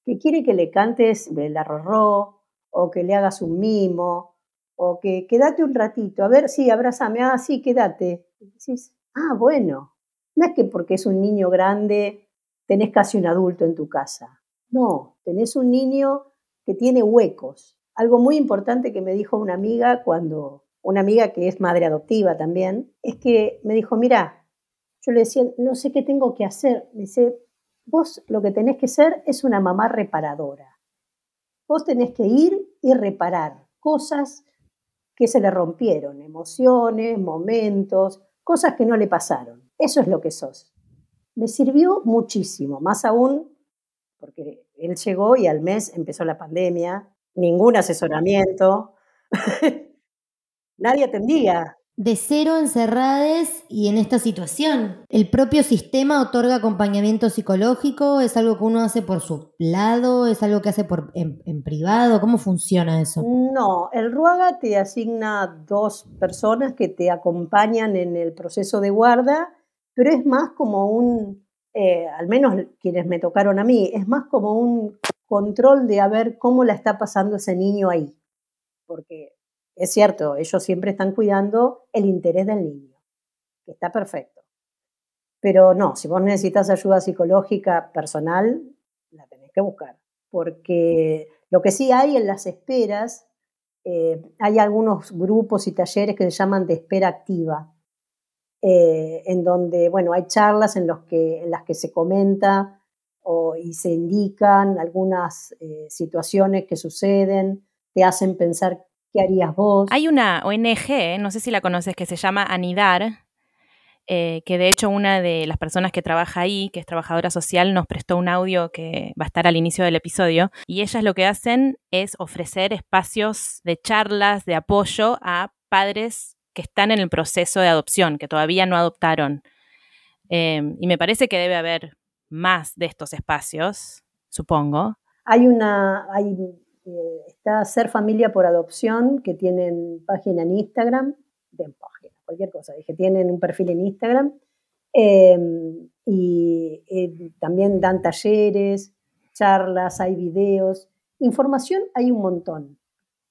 que quiere que le cantes el arrorró, o que le hagas un mimo, o que quédate un ratito, a ver, sí, abrázame, ah, sí, quédate. decís, ah, bueno, no es que porque es un niño grande tenés casi un adulto en tu casa. No, tenés un niño que tiene huecos, algo muy importante que me dijo una amiga cuando, una amiga que es madre adoptiva también, es que me dijo, mira, yo le decía, no sé qué tengo que hacer. Me dice, vos lo que tenés que ser es una mamá reparadora. Vos tenés que ir y reparar cosas que se le rompieron, emociones, momentos, cosas que no le pasaron. Eso es lo que sos. Me sirvió muchísimo, más aún porque él llegó y al mes empezó la pandemia ningún asesoramiento, nadie atendía. De cero encerrades y en esta situación. ¿El propio sistema otorga acompañamiento psicológico? ¿Es algo que uno hace por su lado? ¿Es algo que hace por, en, privado? ¿Cómo funciona eso? No, el RUAGA te asigna dos personas que te acompañan en el proceso de guarda, pero es más como un, eh, al menos quienes me tocaron a mí, es más como un control de a ver cómo la está pasando ese niño ahí. Porque es cierto, ellos siempre están cuidando el interés del niño, está perfecto. Pero no, si vos necesitas ayuda psicológica personal, la tenés que buscar, porque lo que sí hay en las esperas, eh, hay algunos grupos y talleres que se llaman de espera activa, eh, en donde, bueno, hay charlas en, en las que se comenta y se indican algunas eh, situaciones que suceden, te hacen pensar qué harías vos. Hay una ONG, no sé si la conoces, que se llama Anidar, eh, que de hecho una de las personas que trabaja ahí, que es trabajadora social, nos prestó un audio que va a estar al inicio del episodio, y ellas lo que hacen es ofrecer espacios de charlas, de apoyo a padres que están en el proceso de adopción, que todavía no adoptaron. Em, y me parece que debe haber más de estos espacios, supongo. Hay una, hay, eh, está Ser Familia por Adopción, que tienen página en Instagram, de página, cualquier cosa, dije, tienen un perfil en Instagram, em, y eh, también dan talleres, charlas, hay videos, información hay un montón.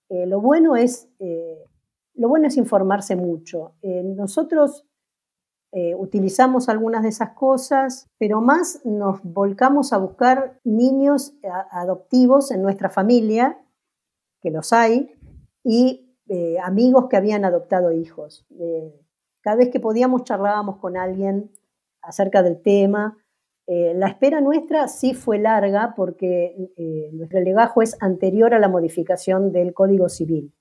Eh, lo bueno es lo bueno es informarse mucho. nosotros eh, utilizamos algunas de esas cosas, pero más nos volcamos a buscar niños adoptivos en nuestra familia, que los hay, y eh, amigos que habían adoptado hijos. Eh, cada vez que podíamos charlábamos con alguien acerca del tema. la espera nuestra sí fue larga porque nuestro legajo es anterior a la modificación del Código Civil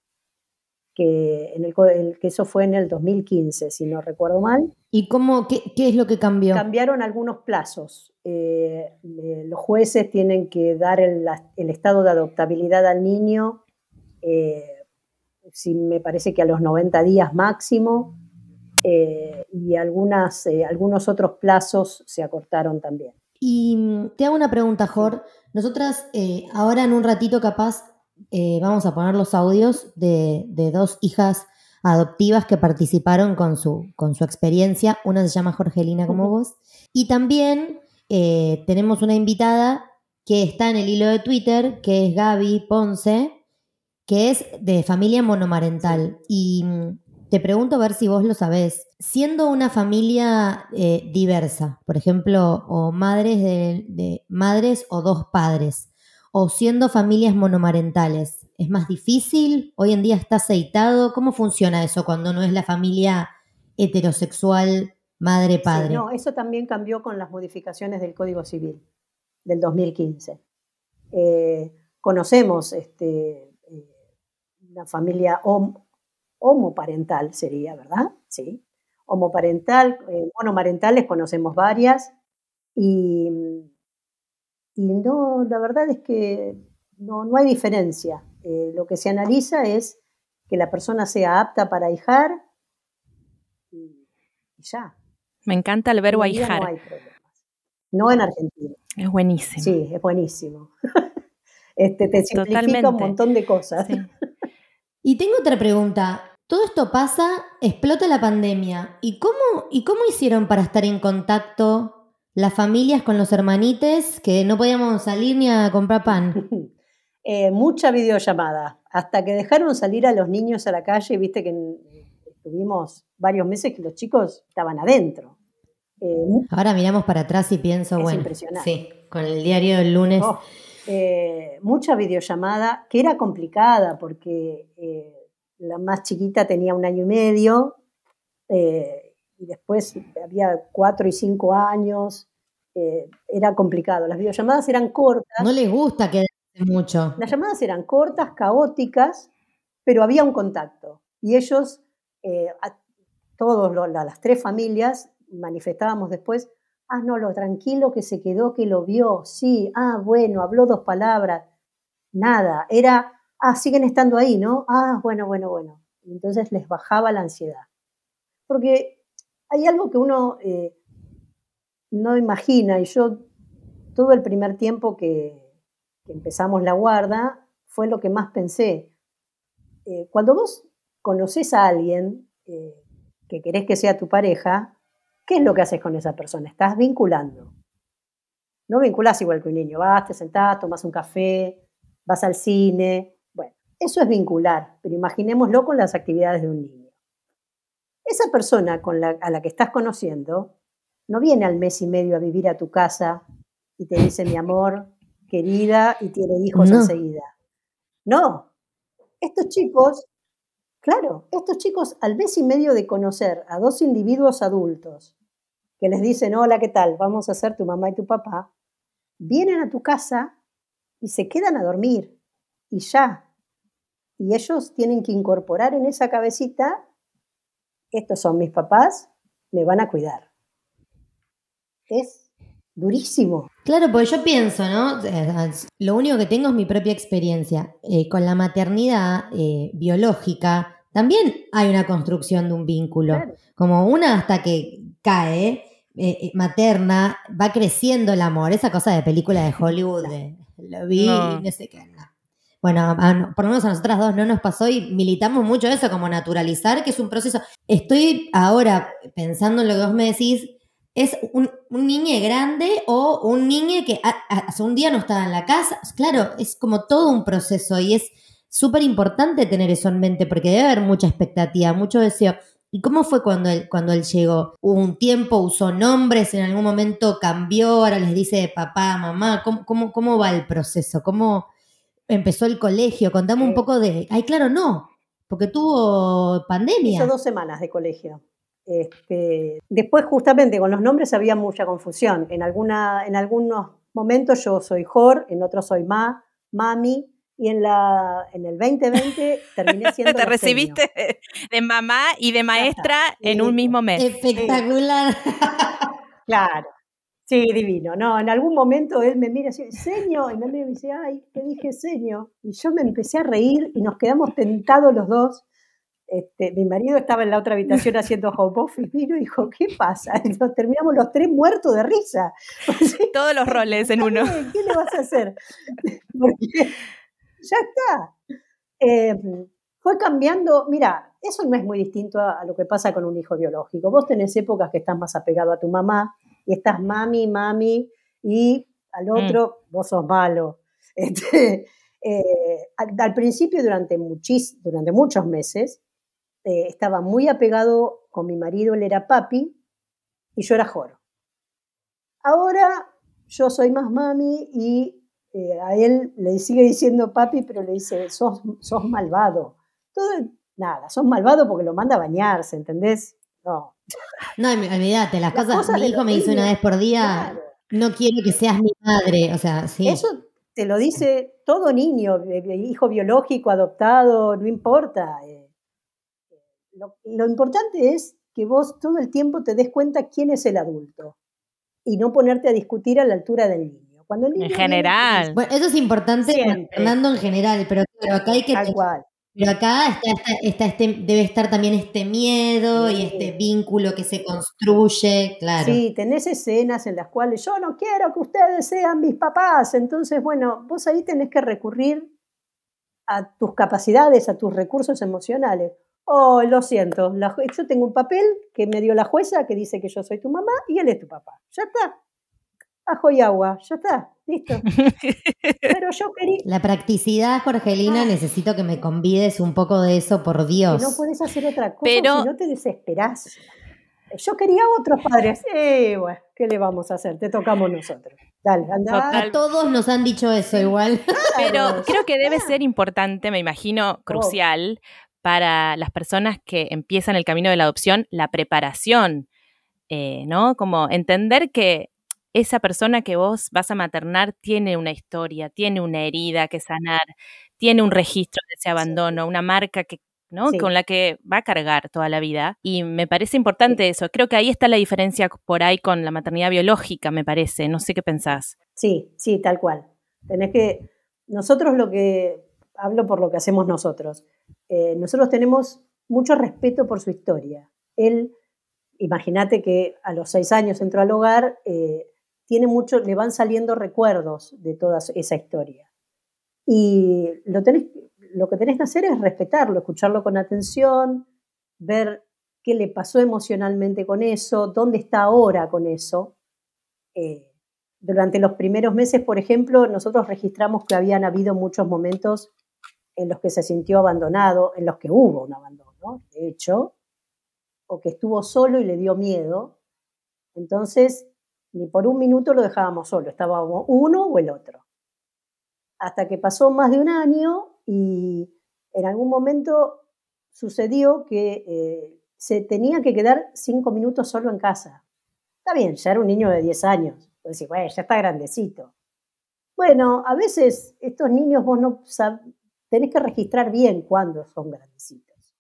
que, en el, que eso fue en el 2015, si no recuerdo mal. ¿Y cómo, qué, es lo que cambió? Cambiaron algunos plazos. Eh, eh, los jueces tienen que dar el, estado de adoptabilidad al niño, eh, si me parece que a los 90 días máximo, y algunas, algunos otros plazos se acortaron también. Y mm, te hago una pregunta, Jor. Nosotras ahora en un ratito capaz eh, vamos a poner los audios de, dos hijas adoptivas que participaron con su, con su experiencia. Una se llama Jorgelina como vos. Y también eh, tenemos una invitada que está en el hilo de Twitter, que es Gaby Ponce, que es de familia monomarental. Y mm, te pregunto a ver si vos lo sabés. Siendo una familia eh, diversa, por ejemplo, o madres de madres o dos padres, o siendo familias monomarentales? ¿Es más difícil? ¿Hoy en día está aceitado? ¿Cómo funciona eso cuando no es la familia heterosexual madre-padre? no, eso también cambió con las modificaciones del Código Civil del 2015. Eh, conocemos este, eh, una familia homoparental, sería, ¿verdad? Sí. Homoparental, eh, monomarentales conocemos varias y y no, la verdad es que no, hay diferencia. Eh, lo que se analiza es que la persona sea apta para ahijar y, ya. Me encanta el verbo ahijar. No hay problemas. No en Argentina. Es buenísimo. Sí, es buenísimo. este, te simplifica un montón de cosas. y tengo otra pregunta. Todo esto pasa, explota la pandemia. ¿Y cómo, ¿Y cómo hicieron para estar en contacto las familias con los hermanites que no podíamos salir ni a comprar pan. Eh, mucha videollamada, hasta que dejaron salir a los niños a la calle, viste que tuvimos varios meses que los chicos estaban adentro. Eh, Ahora miramos para atrás y pienso, bueno, sí, con el diario del lunes. Oh, eh, mucha videollamada, que era complicada porque la más chiquita tenía un año y medio, y después había cuatro y cinco años, eh, era complicado. Las videollamadas eran cortas. No les gusta quedarse mucho. Las llamadas eran cortas, caóticas, pero había un contacto. Y ellos, eh, todos las tres familias, manifestábamos después, ah, no, lo tranquilo que se quedó, que lo vio, sí, ah, bueno, habló dos palabras, nada, era, ah, siguen estando ahí, ¿no? Ah, bueno, bueno, bueno. Entonces les bajaba la ansiedad. Porque hay algo que uno eh, no imagina, y yo todo el primer tiempo que, empezamos la guarda fue lo que más pensé. Eh, cuando vos conoces a alguien eh, que querés que sea tu pareja, ¿qué es lo que haces con esa persona? Estás vinculando. No vinculás igual que un niño, vas, te sentás, tomas un café, vas al cine. Bueno, eso es vincular, pero imaginémoslo con las actividades de un niño. Esa persona con la, a la que estás conociendo no viene al mes y medio a vivir a tu casa y te dice, mi amor, querida y tiene hijos enseguida. No, estos chicos, claro, estos chicos al mes y medio de conocer a dos individuos adultos que les dicen, hola, ¿qué tal? Vamos a ser tu mamá y tu papá, vienen a tu casa y se quedan a dormir y ya. Y ellos tienen que incorporar en esa cabecita, estos son mis papás, me van a cuidar. Es durísimo. Claro, porque yo pienso, ¿no? Lo único que tengo es mi propia experiencia. Eh, con la maternidad eh, biológica también hay una construcción de un vínculo. Como una hasta que cae, eh, materna, va creciendo el amor. Esa cosa de película de Hollywood, lo vi y no sé qué. Bueno, por lo menos a nosotras dos no nos pasó y militamos mucho eso, como naturalizar, que es un proceso. Estoy ahora pensando en lo que vos me decís, es un, niño grande o un niño que hace un día no estaba en la casa. Claro, es como todo un proceso y es súper importante tener eso en mente porque debe haber mucha expectativa, mucho deseo. ¿Y cómo fue cuando él, cuando él llegó? ¿Hubo un tiempo? ¿Usó nombres? ¿En algún momento cambió? ¿Ahora les dice papá, mamá? ¿Cómo, cómo, cómo va el proceso? ¿Cómo empezó el colegio? Contame un poco de... Ay, claro, no, porque tuvo pandemia. Hizo dos semanas de colegio. Este, después, justamente, con los nombres había mucha confusión. En, alguna, en algunos momentos yo soy Jor, en otros soy Ma, Mami, y en, la, en el 2020 terminé siendo. Te recibiste de mamá y de maestra en un mismo mes. Espectacular. Claro. Sí, divino. No, en algún momento él me mira así, seño, y me mira y me dice, ay, te dije seño. Y yo me empecé a reír y nos quedamos tentados los dos este, mi marido estaba en la otra habitación haciendo home office, vino y dijo, ¿qué pasa? Y nos terminamos los tres muertos de risa. Todos los roles en uno. ¿Qué le vas a hacer? Porque ya está. Em, fue cambiando, mira, eso no es muy distinto a, lo que pasa con un hijo biológico. Vos tenés épocas que estás más apegado a tu mamá y estás mami, mami, y al mm. otro vos sos malo. Este, eh, al, principio, durante, muchis, durante muchos meses, eh, estaba muy apegado con mi marido, él era papi y yo era joro. Ahora yo soy más mami y eh, a él le sigue diciendo papi, pero le dice, sos, sos malvado. Todo, nada, sos malvado porque lo manda a bañarse, ¿entendés? No. No, olvídate, las, cosas, mi hijo me dice una vez por día, no quiero que seas mi madre, o sea, sí. Eso te lo dice todo niño, hijo biológico, adoptado, no importa. Eh, lo, importante es que vos todo el tiempo te des cuenta quién es el adulto y no ponerte a discutir a la altura del niño. Cuando en general. bueno, eso es importante Fernando en general, pero, acá hay que... Pero acá está, este, debe estar también este miedo y este vínculo que se construye, claro. Sí, tenés escenas en las cuales yo no quiero que ustedes sean mis papás. Entonces, bueno, vos ahí tenés que recurrir a tus capacidades, a tus recursos emocionales. Oh, lo siento, yo tengo un papel que me dio la jueza que dice que yo soy tu mamá y él es tu papá. Ya está. Ajo y agua, ya está, listo. Pero yo quería... La practicidad, Jorgelina, necesito que me convides un poco de eso, por Dios. no puedes hacer otra cosa si no te desesperás. Yo quería otros padres. Eh, bueno, ¿qué le vamos a hacer? Te tocamos nosotros. Dale, anda. A todos nos han dicho eso igual. Pero creo que debe ser importante, me imagino, crucial, para las personas que empiezan el camino de la adopción, la preparación, eh, ¿no? Como entender que esa persona que vos vas a maternar tiene una historia, tiene una herida que sanar, tiene un registro de ese abandono, una marca que, ¿no? con la que va a cargar toda la vida. Y me parece importante eso. Creo que ahí está la diferencia por ahí con la maternidad biológica, me parece. No sé qué pensás. Sí, sí, tal cual. Tenés que. Nosotros lo que. Hablo por lo que hacemos nosotros. Eh, nosotros tenemos mucho respeto por su historia. Él, imagínate que a los seis años entró al hogar, eh, tiene mucho, le van saliendo recuerdos de toda esa historia. Y lo, que tenés que hacer es respetarlo, escucharlo con atención, ver qué le pasó emocionalmente con eso, dónde está ahora con eso. Eh, durante los primeros meses, por ejemplo, nosotros registramos que habían habido muchos momentos en los que se sintió abandonado, en los que hubo un abandono, de hecho, o que estuvo solo y le dio miedo. Entonces, ni por un minuto lo dejábamos solo, estábamos uno o el otro. hasta que pasó más de un año y en algún momento sucedió que eh, se tenía que quedar cinco minutos solo en casa. Está bien, ya era un niño de 10 años. Pues decir, bueno, ya está grandecito. Bueno, a veces estos niños vos no tenés que registrar bien cuándo son grandecitos.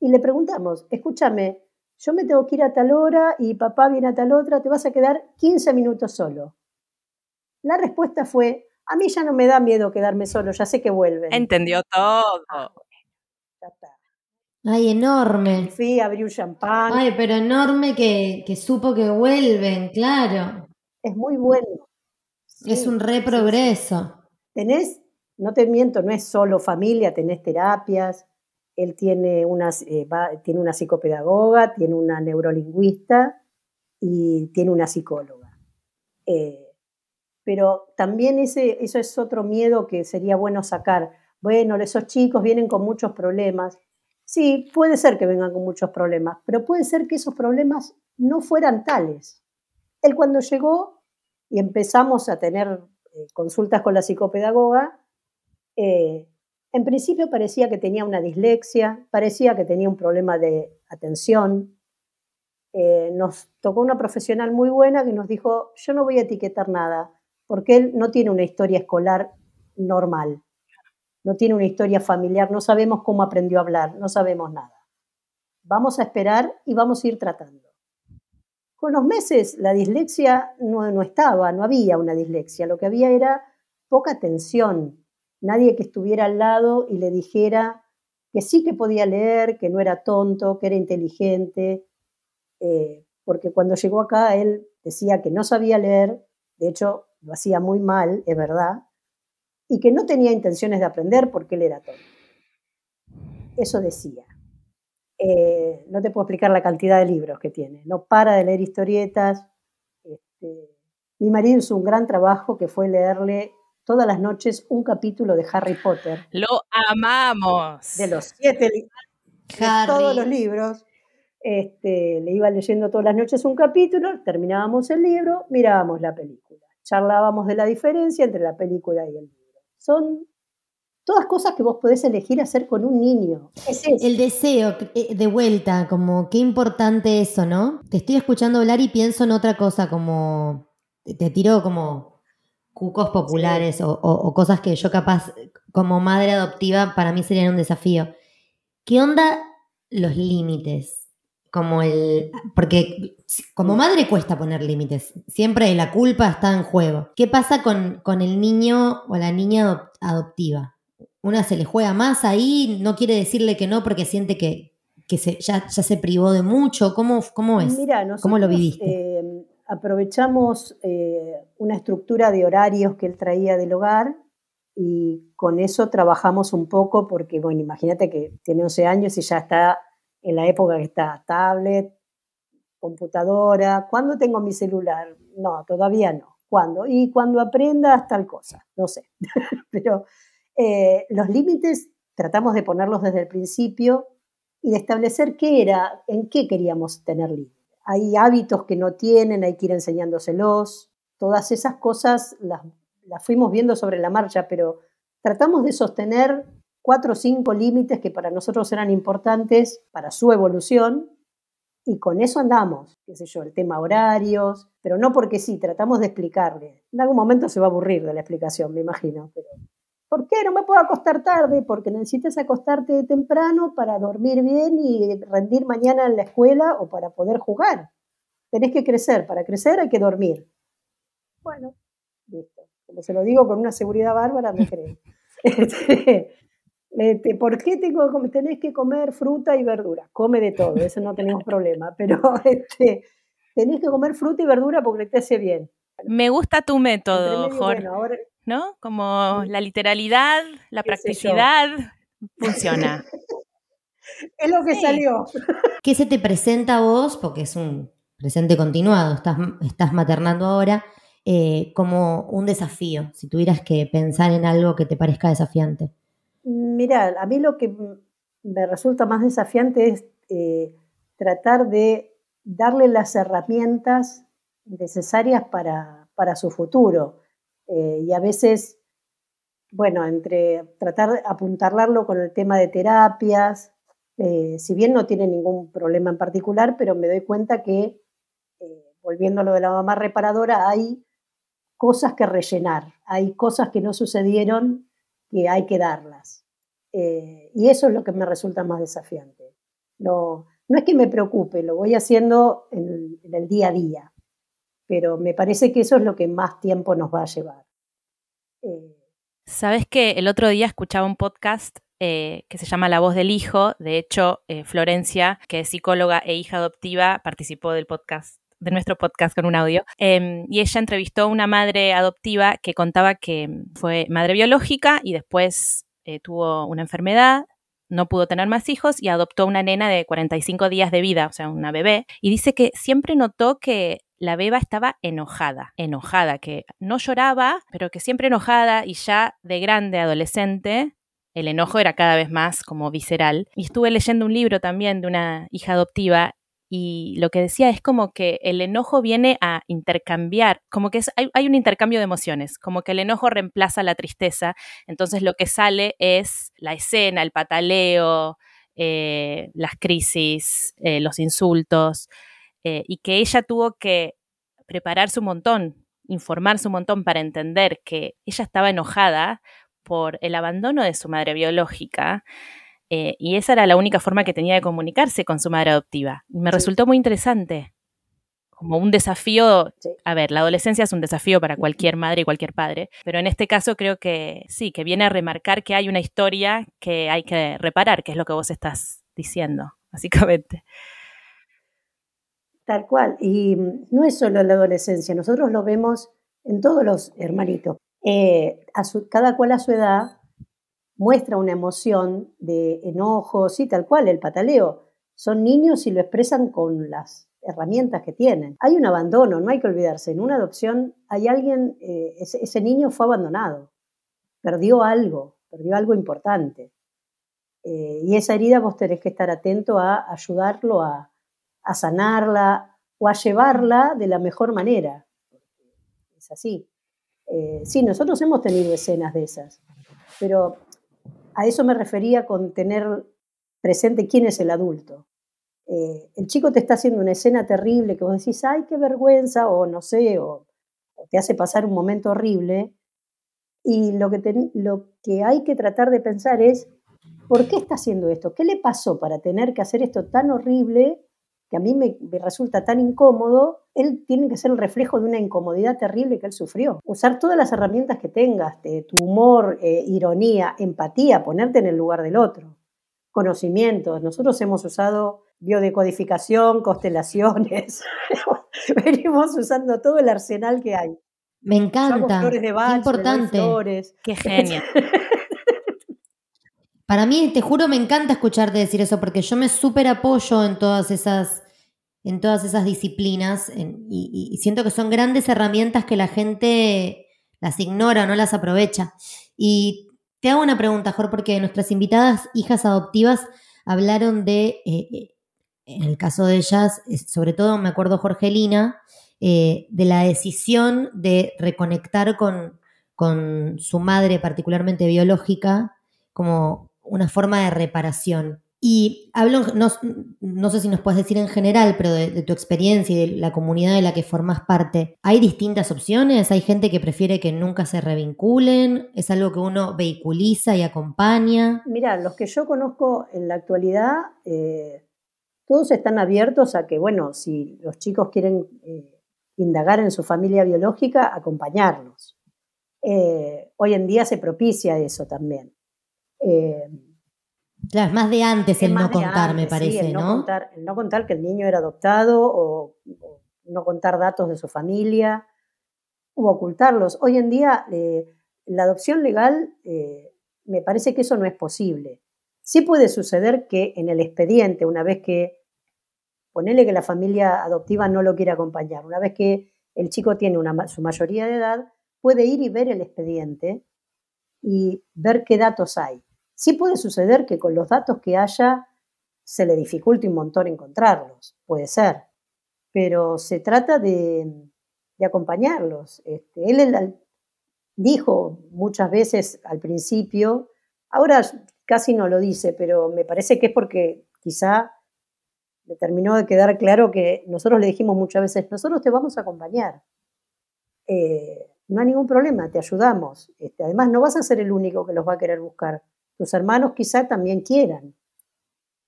Y le preguntamos, escúchame, yo me tengo que ir a tal hora y papá viene a tal otra, te vas a quedar 15 minutos solo. La respuesta fue, a mí ya no me da miedo quedarme solo, ya sé que vuelven. Entendió todo. Ah. Ay, enorme. Fui, abrí un champán. Ay, pero enorme que, supo que vuelven, claro. Es muy bueno. es un re progreso. Tenés, no te miento, no es solo familia, tenés terapias, él tiene una, eh, tiene una psicopedagoga, tiene una neurolingüista y tiene una psicóloga. Eh, pero también ese, eso es otro miedo que sería bueno sacar. Bueno, esos chicos vienen con muchos problemas. Sí, puede ser que vengan con muchos problemas, pero puede ser que esos problemas no fueran tales. Él cuando llegó y empezamos a tener eh, consultas con la psicopedagoga, en principio parecía que tenía una dislexia, parecía que tenía un problema de atención. Eh, nos tocó una profesional muy buena que nos dijo, yo no voy a etiquetar nada, porque él no tiene una historia escolar normal, no tiene una historia familiar, no sabemos cómo aprendió a hablar, no sabemos nada. Vamos a esperar y vamos a ir tratando. Con los meses la dislexia no, no estaba, no había una dislexia, lo que había era poca atención, nadie que estuviera al lado y le dijera que sí que podía leer, que no era tonto, que era inteligente, eh, porque cuando llegó acá él decía que no sabía leer, de hecho lo hacía muy mal, es verdad, y que no tenía intenciones de aprender porque él era tonto. Eso decía. Eh, no te puedo explicar la cantidad de libros que tiene, no para de leer historietas. Este, mi marido hizo un gran trabajo que fue leerle todas las noches un capítulo de Harry Potter. Lo amamos. De los siete de todos los libros. Este, le iba leyendo todas las noches un capítulo, terminábamos el libro, mirábamos la película. Charlábamos de la diferencia entre la película y el libro. Son todas cosas que vos podés elegir hacer con un niño. el deseo, eh, de vuelta, como qué importante eso, ¿no? Te estoy escuchando hablar y pienso en otra cosa, como te tiro como cucos populares o, cosas que yo capaz como madre adoptiva para mí serían un desafío. ¿Qué onda los límites? Como el. Porque como madre cuesta poner límites. Siempre la culpa está en juego. ¿Qué pasa con, con el niño o la niña adoptiva? Una se le juega más ahí, no quiere decirle que no porque siente que, se, ya, se privó de mucho. ¿Cómo, cómo es? ¿Cómo lo viviste? Eh, aprovechamos eh, una estructura de horarios que él traía del hogar y con eso trabajamos un poco porque, bueno, imagínate que tiene 11 años y ya está en la época que está tablet, computadora. ¿Cuándo tengo mi celular? No, todavía no. ¿Cuándo? Y cuando aprendas tal cosa, no sé. Pero eh, los límites tratamos de ponerlos desde el principio y de establecer qué era, en qué queríamos tener límites hay hábitos que no tienen, hay que ir enseñándoselos. Todas esas cosas las, fuimos viendo sobre la marcha, pero tratamos de sostener cuatro o cinco límites que para nosotros eran importantes para su evolución y con eso andamos, qué sé yo, el tema horarios, pero no porque sí, tratamos de explicarle. En algún momento se va a aburrir de la explicación, me imagino, ¿Por qué no me puedo acostar tarde? Porque necesitas acostarte temprano para dormir bien y rendir mañana en la escuela o para poder jugar. Tenés que crecer. Para crecer hay que dormir. Bueno, listo. Como se lo digo con una seguridad bárbara, me creen. Este, ¿Por qué tengo, tenés que comer fruta y verdura? Come de todo, eso no tenemos problema. Pero este, tenés que comer fruta y verdura porque te hace bien. Me gusta tu método, Jorge. ¿No? Como la literalidad, la practicidad, funciona. es lo que salió. ¿Qué se te presenta a vos? Porque es un presente continuado, estás, estás maternando ahora, eh, como un desafío, si tuvieras que pensar en algo que te parezca desafiante. Mira, a mí lo que me resulta más desafiante es eh, tratar de darle las herramientas necesarias para, para su futuro. Eh, y a veces bueno, entre tratar de apuntarlarlo con el tema de terapias, eh, si bien no tiene ningún problema en particular, pero me doy cuenta que, eh, volviendo a lo de la mamá reparadora, hay cosas que rellenar, hay cosas que no sucedieron que hay que darlas. Eh, y eso es lo que me resulta más desafiante. No, no es que me preocupe, lo voy haciendo en el día a día, pero me parece que eso es lo que más tiempo nos va a llevar. Sabes que el otro día escuchaba un podcast eh, que se llama La voz del hijo. De hecho, eh, Florencia, que es psicóloga e hija adoptiva, participó del podcast de nuestro podcast con un audio. Em, y ella entrevistó a una madre adoptiva que contaba que fue madre biológica y después eh, tuvo una enfermedad, no pudo tener más hijos y adoptó una nena de 45 días de vida, o sea, una bebé. Y dice que siempre notó que la beba estaba enojada, enojada, que no lloraba, pero que siempre enojada y ya de grande, adolescente, el enojo era cada vez más como visceral. Y estuve leyendo un libro también de una hija adoptiva y lo que decía es como que el enojo viene a intercambiar, como que hay, un intercambio de emociones, como que el enojo reemplaza la tristeza, entonces lo que sale es la escena, el pataleo, eh, las crisis, eh, los insultos. Eh, y que ella tuvo que prepararse un montón, informarse un montón para entender que ella estaba enojada por el abandono de su madre biológica. Eh, y esa era la única forma que tenía de comunicarse con su madre adoptiva. me resultó muy interesante, como un desafío. A ver, la adolescencia es un desafío para cualquier madre y cualquier padre, pero en este caso creo que sí, que viene a remarcar que hay una historia que hay que reparar, que es lo que vos estás diciendo, básicamente. Tal cual. Y no es solo la adolescencia, nosotros lo vemos en todos los hermanitos. Eh, cada cual a su edad muestra una emoción de enojo, sí, tal cual, el pataleo. Son niños y lo expresan con las herramientas que tienen. Hay un abandono, no hay que olvidarse. En una adopción hay alguien, eh, ese, niño fue abandonado, perdió algo, perdió algo importante. Eh, y esa herida vos tenés que estar atento a ayudarlo a, a sanarla o a llevarla de la mejor manera. Es así. Eh, sí, nosotros hemos tenido escenas de esas, pero a eso me refería con tener presente quién es el adulto. Eh, el chico te está haciendo una escena terrible que vos decís, ay, qué vergüenza, o no sé, o, te hace pasar un momento horrible. Y lo que, lo que hay que tratar de pensar es, ¿por qué está haciendo esto? ¿Qué le pasó para tener que hacer esto tan horrible que a mí me, resulta tan incómodo, él tiene que ser el reflejo de una incomodidad terrible que él sufrió. Usar todas las herramientas que tengas, de tu humor, eh, ironía, empatía, ponerte en el lugar del otro. Conocimientos. Nosotros hemos usado biodecodificación, constelaciones. Venimos usando todo el arsenal que hay. Me encanta. flores de Qué importante. Qué genio. Para mí, te juro, me encanta escucharte decir eso porque yo me súper apoyo en todas esas, en todas esas disciplinas y, siento que son grandes herramientas que la gente las ignora no las aprovecha. Y te hago una pregunta, Jorge, porque nuestras invitadas hijas adoptivas hablaron de, eh, eh, en el caso de ellas, sobre todo me acuerdo Jorgelina, eh, de la decisión de reconectar con, con su madre, particularmente biológica, como una forma de reparación. Y hablo, no, sé si nos puedes decir en general, pero de, tu experiencia y de la comunidad de la que formas parte, ¿hay distintas opciones? ¿Hay gente que prefiere que nunca se revinculen? ¿Es algo que uno vehiculiza y acompaña? Mira, los que yo conozco en la actualidad, eh, todos están abiertos a que, bueno, si los chicos quieren eh, indagar en su familia biológica, acompañarlos. Eh, hoy en día se propicia eso también. Eh, claro, más de antes el no contar, me parece, no ¿no? Contar, el no contar que el niño era adoptado o, no contar datos de su familia o ocultarlos. Hoy en día eh, la adopción legal eh, me parece que eso no es posible. Sí puede suceder que en el expediente, una vez que, ponele que la familia adoptiva no lo quiere acompañar, una vez que el chico tiene una, su mayoría de edad, puede ir y ver el expediente y ver qué datos hay. Sí puede suceder que con los datos que haya se le dificulte un montón encontrarlos, puede ser, pero se trata de, acompañarlos. Este, él dijo muchas veces al principio, ahora casi no lo dice, pero me parece que es porque quizá le terminó de quedar claro que nosotros le dijimos muchas veces, nosotros te vamos a acompañar. Eh, no hay ningún problema, te ayudamos. Este, además, no vas a ser el único que los va a querer buscar. Tus hermanos quizá también quieran.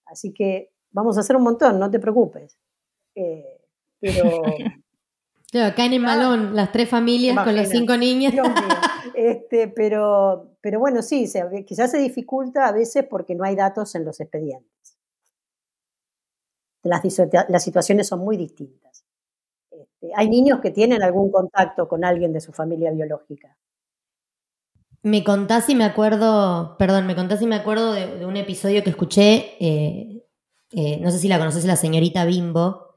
Así que vamos a hacer un montón, no te preocupes. Eh, pero... Claro, caen en malón las tres familias con las cinco niñas. Este, pero, pero bueno, sí, quizás se dificulta a veces porque no hay datos en los expedientes. Las, las situaciones son muy distintas. Este, hay niños que tienen algún contacto con alguien de su familia biológica. Me contás y me acuerdo, perdón, me contás y me acuerdo de, un episodio que escuché, eh, eh, no sé si la conoces, la señorita Bimbo,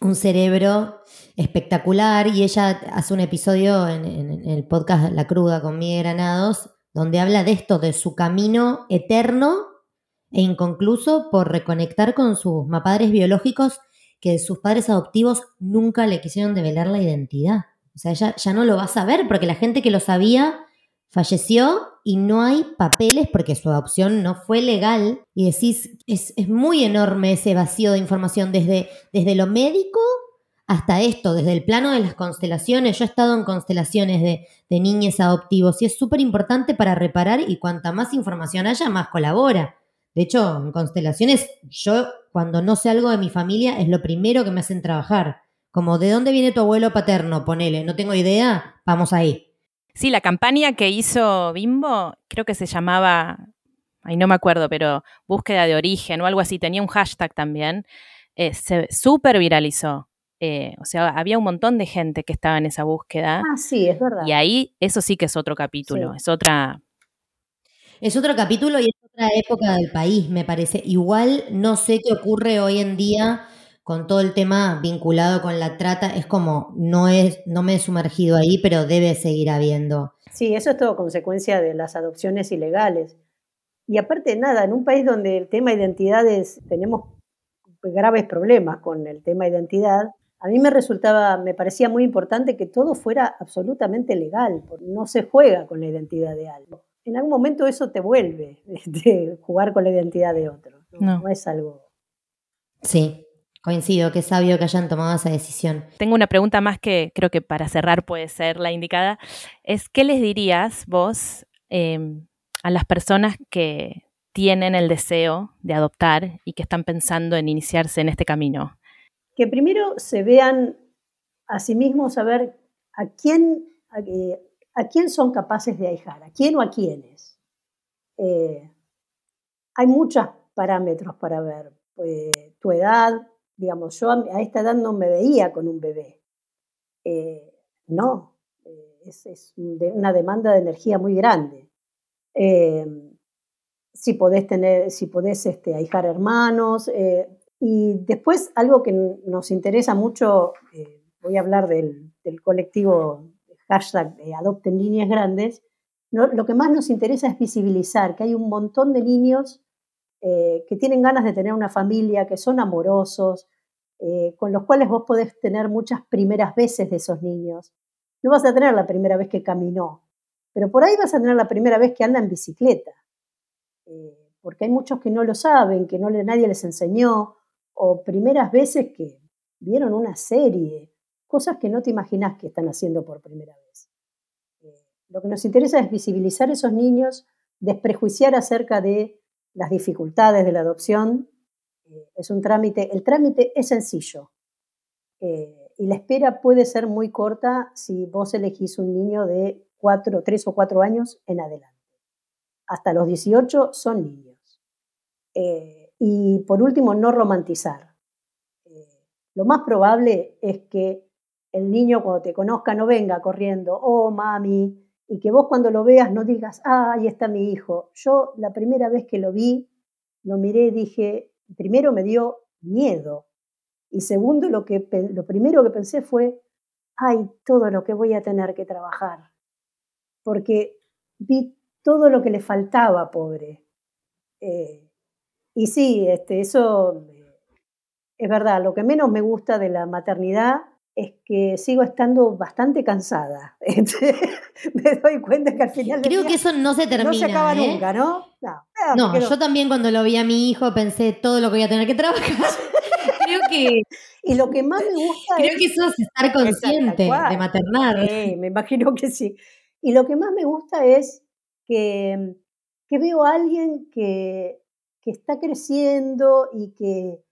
un cerebro espectacular y ella hace un episodio en, el podcast La Cruda con Miguel Granados, donde habla de esto, de su camino eterno e inconcluso por reconectar con sus padres biológicos que sus padres adoptivos nunca le quisieron develar la identidad. O sea, ella ya no lo va a saber porque la gente que lo sabía falleció y no hay papeles porque su adopción no fue legal. Y decís, es, muy enorme ese vacío de información desde, desde lo médico hasta esto, desde el plano de las constelaciones. Yo he estado en constelaciones de, de niños adoptivos y es súper importante para reparar y cuanta más información haya, más colabora. De hecho, en constelaciones, yo cuando no sé algo de mi familia es lo primero que me hacen trabajar. Como, ¿de dónde viene tu abuelo paterno? Ponele, no tengo idea, vamos ahí. Sí, la campaña que hizo Bimbo, creo que se llamaba, ahí no me acuerdo, pero búsqueda de origen o algo así, tenía un hashtag también, eh, se súper viralizó. Eh, o sea, había un montón de gente que estaba en esa búsqueda. Ah, sí, es verdad. Y ahí, eso sí que es otro capítulo, es otra... Es otro capítulo y otra época del país, me parece. Igual no sé qué ocurre hoy en día con todo el tema vinculado con la trata. Es como, no, es, no me he sumergido ahí, pero debe seguir habiendo. Sí, eso es todo consecuencia de las adopciones ilegales. Y aparte de nada, en un país donde el tema identidades, tenemos graves problemas con el tema identidad, a mí me resultaba, me parecía muy importante que todo fuera absolutamente legal, porque no se juega con la identidad de algo en algún momento eso te vuelve, de jugar con la identidad de otro. No, es algo. Sí, coincido, que es sabio que hayan tomado esa decisión. Tengo una pregunta más que creo que para cerrar puede ser la indicada. Es, ¿qué les dirías vos em, a las personas que tienen el deseo de adoptar y que están pensando en iniciarse en este camino? Que primero se vean a sí mismos a ver a quién, ¿A quién son capaces de ahijar? ¿A quién o a quiénes? Eh, hay muchos parámetros para ver. Pues, tu edad, digamos, yo a esta edad no me veía con un bebé. Eh, no, eh, es, una demanda de energía muy grande. si podés tener, si podés este, ahijar hermanos. y después algo que nos interesa mucho, voy a hablar del colectivo hashtag adopten niñas grandes, lo que más nos interesa es visibilizar que hay un montón de niños eh, que tienen ganas de tener una familia, que son amorosos, eh, con los cuales vos podés tener muchas primeras veces de esos niños. No vas a tener la primera vez que caminó, pero por ahí vas a tener la primera vez que anda en bicicleta, eh, porque hay muchos que no lo saben, que no, nadie les enseñó, o primeras veces que vieron una serie, cosas que no te imaginas que están haciendo por primera vez. Eh, lo que nos interesa es visibilizar a esos niños, desprejuiciar acerca de las dificultades de la adopción. Eh, es un trámite, el trámite es sencillo eh, y la espera puede ser muy corta si vos elegís un niño de cuatro, tres o cuatro años en adelante. Hasta los 18 son niños. y por último, no romantizar. lo más probable es que el niño cuando te conozca no venga corriendo, oh mami, y que vos cuando lo veas no digas, ah, ahí está mi hijo. Yo la primera vez que lo vi, lo miré y dije, primero me dio miedo, y segundo, lo, que, lo primero que pensé fue, ay, todo lo que voy a tener que trabajar, porque vi todo lo que le faltaba, pobre. Eh, y sí, este, eso eh, es verdad, lo que menos me gusta de la maternidad es que sigo estando bastante cansada. Este, me doy cuenta que al final. Creo que eso no se termina. No se acaba ¿eh? nunca, ¿no? No, no yo también cuando lo vi a mi hijo pensé todo lo que voy a tener que trabajar. Creo que. Y lo que más me gusta Creo que eso es estar consciente de maternar. Sí, me imagino que sí. Y lo que más me gusta es que, que veo a alguien que, que está creciendo y que,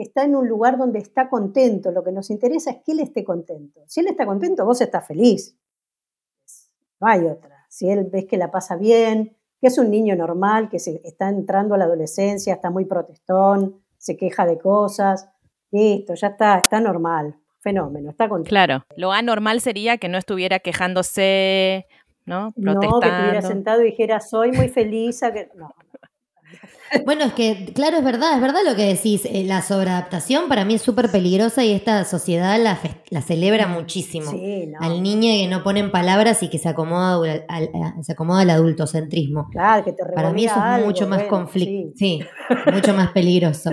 que está en un lugar donde está contento. Lo que nos interesa es que él esté contento. Si él está contento, vos estás feliz. No hay otra. Si él ves que la pasa bien, que es un niño normal, que se está entrando a la adolescencia, está muy protestón, se queja de cosas, listo, ya está, está normal. Fenómeno, está contento. Claro, lo anormal sería que no estuviera quejándose, ¿no? Protestando. No, que estuviera sentado y dijera, soy muy feliz. que... No, bueno, es que, claro, es verdad, es verdad lo que decís. Eh, la sobreadaptación para mí es súper peligrosa y esta sociedad la, la celebra muchísimo. Al niño que no pone en palabras y que se acomoda al, se acomoda al adultocentrismo. Claro, que te Para mí eso es mucho más conflicto. Sí. mucho más peligroso.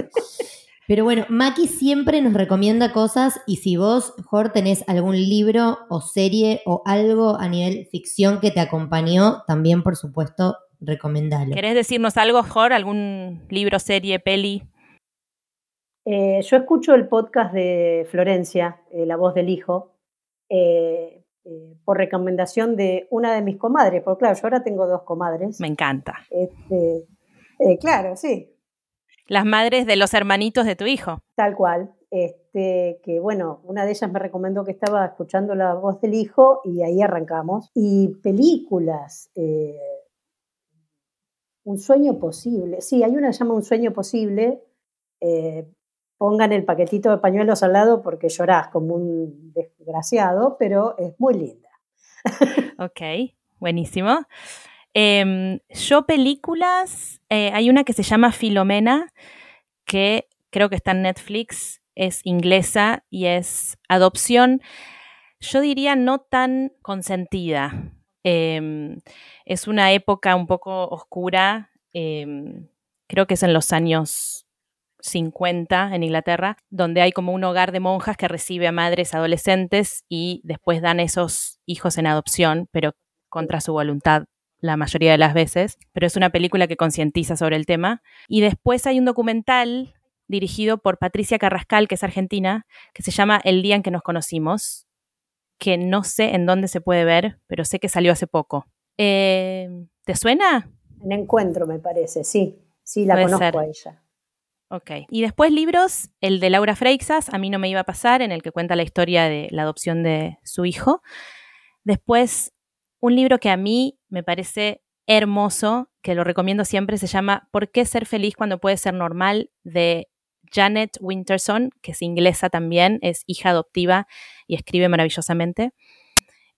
Pero bueno, Maki siempre nos recomienda cosas y si vos, Jor, tenés algún libro o serie o algo a nivel ficción que te acompañó, también por supuesto recomendalo. ¿Querés decirnos algo, Jor? ¿Algún libro, serie, peli? Eh, yo escucho el podcast de Florencia, eh, La voz del hijo, eh, por recomendación de una de mis comadres, porque claro, yo ahora tengo dos comadres. Me encanta. Este, claro, sí. Las madres de los hermanitos de tu hijo. Tal cual. Este, que bueno, una de ellas me recomendó que estaba escuchando la voz del hijo y ahí arrancamos. Y películas, un sueño posible. Sí, hay una que llama Un sueño posible. Eh, pongan el paquetito de pañuelos al lado porque llorás como un desgraciado, pero es muy linda. ok, buenísimo. Em, yo películas, eh, hay una que se llama Filomena, que creo que está en Netflix, es inglesa y es adopción, yo diría no tan consentida. Em, es una época un poco oscura, em, creo que es en los años 50 en Inglaterra, donde hay como un hogar de monjas que recibe a madres adolescentes y después dan esos hijos en adopción, pero contra su voluntad la mayoría de las veces, pero es una película que concientiza sobre el tema. Y después hay un documental dirigido por Patricia Carrascal, que es argentina, que se llama El día en que nos conocimos, que no sé en dónde se puede ver, pero sé que salió hace poco. Eh, ¿Te suena? En Encuentro, me parece, sí. Sí, la conozco a ella. Ok. Y después libros, el de Laura Freixas, A mí no me iba a pasar, en el que cuenta la historia de la adopción de su hijo. Después, un libro que a mí me parece hermoso, que lo recomiendo siempre, se llama ¿Por qué ser feliz cuando puede ser normal? de Janet Winterson, que es inglesa también, es hija adoptiva y escribe maravillosamente.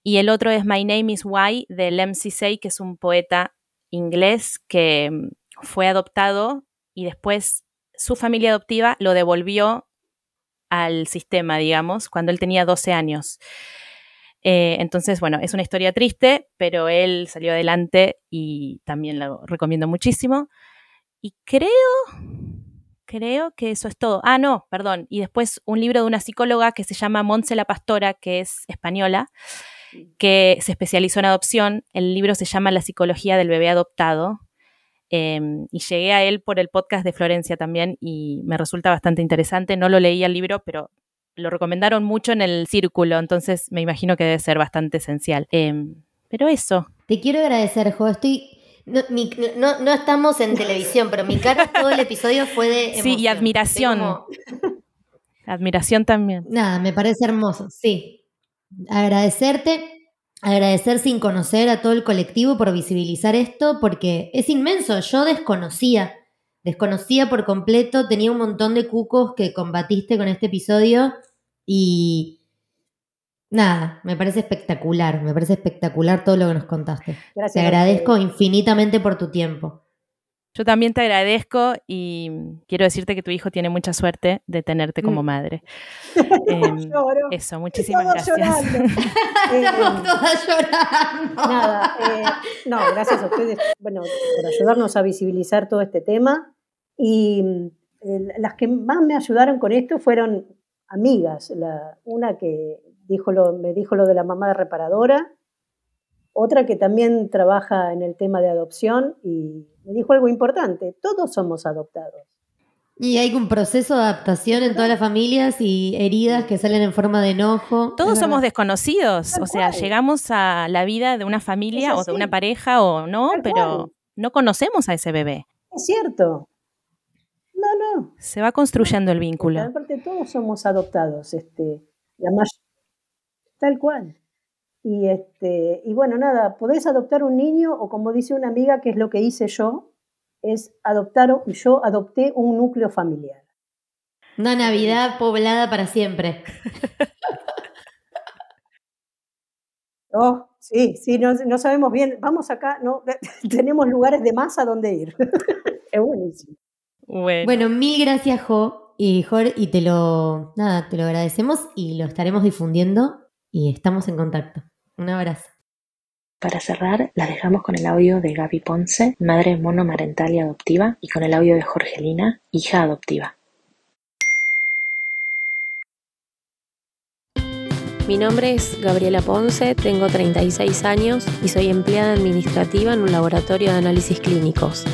Y el otro es My Name is Why de Lem Sisay, que es un poeta inglés que mm, fue adoptado y después su familia adoptiva lo devolvió al sistema, digamos, cuando él tenía 12 años. Eh, entonces, bueno, es una historia triste, pero él salió adelante y también lo recomiendo muchísimo. Y creo, creo que eso es todo. Ah, no, perdón. Y después un libro de una psicóloga que se llama Montse la Pastora, que es española, que se especializó en adopción. El libro se llama La psicología del bebé adoptado. Em, y llegué a él por el podcast de Florencia también y me resulta bastante interesante. No lo leí el libro, pero lo recomendaron mucho en el círculo, entonces me imagino que debe ser bastante esencial. Em, pero eso. Te quiero agradecer, Jo. Estoy no, estamos en televisión, pero mi cara todo el episodio fue de. Sí, y admiración. Admiración también. Nada, me parece hermoso, sí. Agradecerte, agradecer sin conocer a todo el colectivo por visibilizar esto, porque es inmenso. Yo desconocía, desconocía por completo, tenía un montón de cucos que combatiste con este episodio y Nada, me parece espectacular, me parece espectacular todo lo que nos contaste. Gracias. Te agradezco infinitamente por tu tiempo. Yo también te agradezco y quiero decirte que tu hijo tiene mucha suerte de tenerte como mm. madre. Em, eso, muchísimas gracias. Estamos todas llorando. Nada, eh, no, gracias a ustedes bueno, por ayudarnos a visibilizar todo este tema. Y eh, las que más me ayudaron con esto fueron amigas. una que dijo lo, me dijo lo de la mamá de reparadora, otra que también trabaja en el tema de adopción y me dijo algo importante, todos somos adoptados. Y hay un proceso de adaptación en todas las familias y heridas que salen en forma de enojo. Todos somos desconocidos, o sea, llegamos a la vida de una familia o de una pareja o no, pero no conocemos a ese bebé. Es cierto. No, no. Se va construyendo el vínculo. Aparte, todos somos adoptados, este, la tal cual. Y, este, y bueno, nada, podés adoptar un niño o como dice una amiga, que es lo que hice yo, es adoptar, yo adopté un núcleo familiar. Una Navidad poblada para siempre. Oh, sí, sí, no, no, sabemos bien. Vamos acá, no, tenemos lugares de más a donde ir. es buenísimo. Bueno. bueno, mil gracias, Jo. Y Jor, y te lo, nada, te lo agradecemos y lo estaremos difundiendo y estamos en contacto. Un abrazo. Para cerrar, las dejamos con el audio de Gaby Ponce, madre monomarental y adoptiva, y con el audio de Jorgelina, hija adoptiva. Mi nombre es Gabriela Ponce, tengo 36 años y soy empleada administrativa en un laboratorio de análisis clínicos.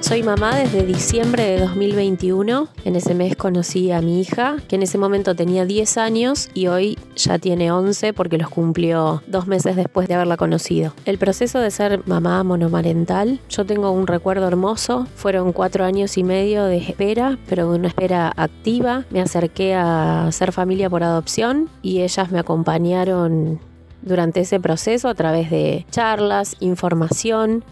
Soy mamá desde diciembre de 2021. En ese mes conocí a mi hija, que en ese momento tenía 10 años y hoy ya tiene 11 porque los cumplió dos meses después de haberla conocido. El proceso de ser mamá monomarental, yo tengo un recuerdo hermoso. Fueron cuatro años y medio de espera, pero de una espera activa. Me acerqué a ser familia por adopción y ellas me acompañaron durante ese proceso a través de charlas, información,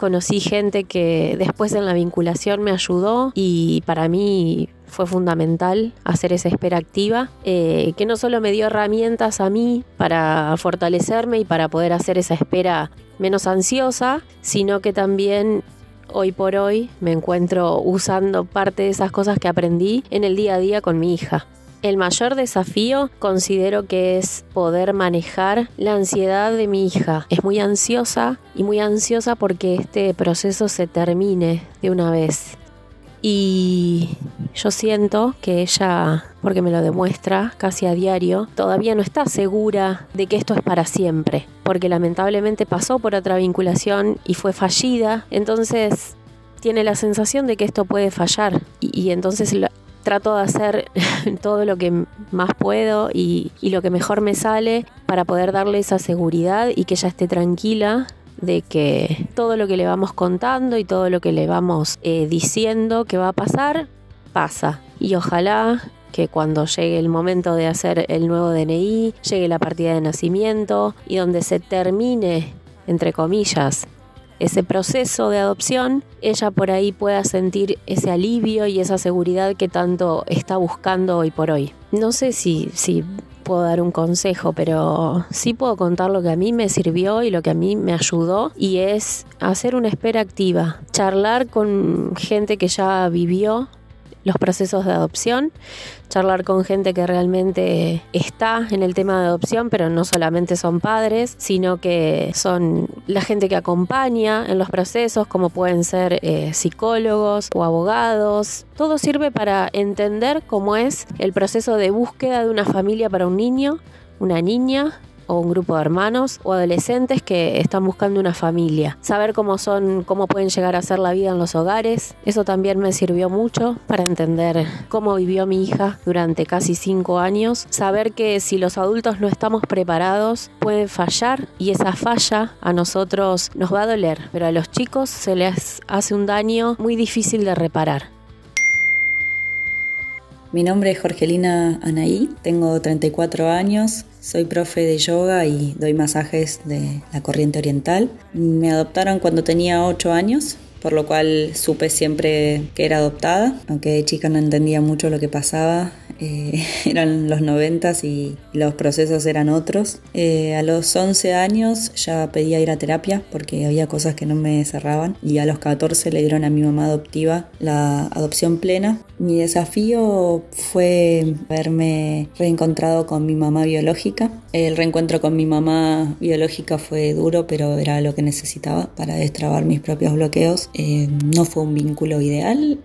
conocí gente que después en la vinculación me ayudó y para mí fue fundamental hacer esa espera activa, eh, que no solo me dio herramientas a mí para fortalecerme y para poder hacer esa espera menos ansiosa, sino que también hoy por hoy me encuentro usando parte de esas cosas que aprendí en el día a día con mi hija. El mayor desafío considero que es poder manejar la ansiedad de mi hija. Es muy ansiosa y muy ansiosa porque este proceso se termine de una vez. Y yo siento que ella, porque me lo demuestra casi a diario, todavía no está segura de que esto es para siempre, porque lamentablemente pasó por otra vinculación y fue fallida, entonces tiene la sensación de que esto puede fallar y, y entonces trato de hacer todo lo que más puedo y, lo que mejor me sale para poder darle esa seguridad y que ella esté tranquila de que todo lo que le vamos contando y todo lo que le vamos eh, diciendo que va a pasar, pasa. Y ojalá que cuando llegue el momento de hacer el nuevo DNI, llegue la partida de nacimiento y donde se termine, entre comillas, ese proceso de adopción, ella por ahí pueda sentir ese alivio y esa seguridad que tanto está buscando hoy por hoy. No sé si, si puedo dar un consejo, pero sí puedo contar lo que a mí me sirvió y lo que a mí me ayudó y es hacer una espera activa, charlar con gente que ya vivió los procesos de adopción, charlar con gente que realmente está en el tema de adopción, pero no solamente son padres, sino que son la gente que acompaña en los procesos, como pueden ser eh, psicólogos o abogados. Todo sirve para entender cómo es el proceso de búsqueda de una familia para un niño, una niña o un grupo de hermanos o adolescentes que están buscando una familia. Saber cómo son, cómo pueden llegar a ser la vida en los hogares. Eso también me sirvió mucho para entender cómo vivió mi hija durante casi cinco años. Saber que si los adultos no estamos preparados, pueden fallar y esa falla a nosotros nos va a doler, pero a los chicos se les hace un daño muy difícil de reparar. Mi nombre es Jorgelina Anaí, tengo 34 años, soy profe de yoga y doy masajes de la corriente oriental. Me adoptaron cuando tenía 8 años, por lo cual supe siempre que era adoptada, aunque de chica no entendía mucho lo que pasaba eh, eran los noventas y los procesos eran otros. Eh, a los 11 años ya pedía ir a terapia porque había cosas que no me cerraban y a los 14 le dieron a mi mamá adoptiva la adopción plena. Mi desafío fue haberme reencontrado con mi mamá biológica. El reencuentro con mi mamá biológica fue duro, pero era lo que necesitaba para destrabar mis propios bloqueos. Eh, no fue un vínculo ideal,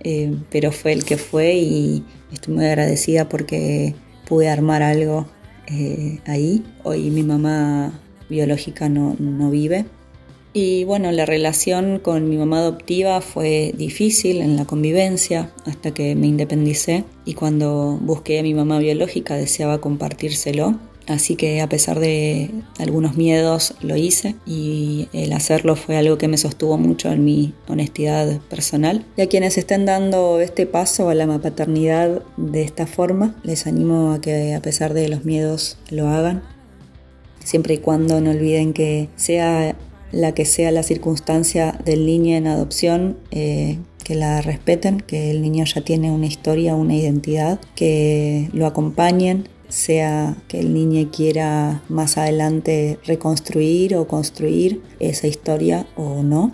pero fue el que fue y Estoy muy agradecida porque pude armar algo eh, ahí. Hoy mi mamá biológica no, no vive. Y bueno, la relación con mi mamá adoptiva fue difícil en la convivencia hasta que me independicé y cuando busqué a mi mamá biológica deseaba compartírselo. Así que a pesar de algunos miedos lo hice y el hacerlo fue algo que me sostuvo mucho en mi honestidad personal. Y a quienes estén dando este paso a la paternidad de esta forma, les animo a que a pesar de los miedos lo hagan. Siempre y cuando no olviden que sea la que sea la circunstancia del niño en adopción, eh, que la respeten, que el niño ya tiene una historia, una identidad, que lo acompañen, sea que el niño quiera más adelante reconstruir o construir esa historia o no,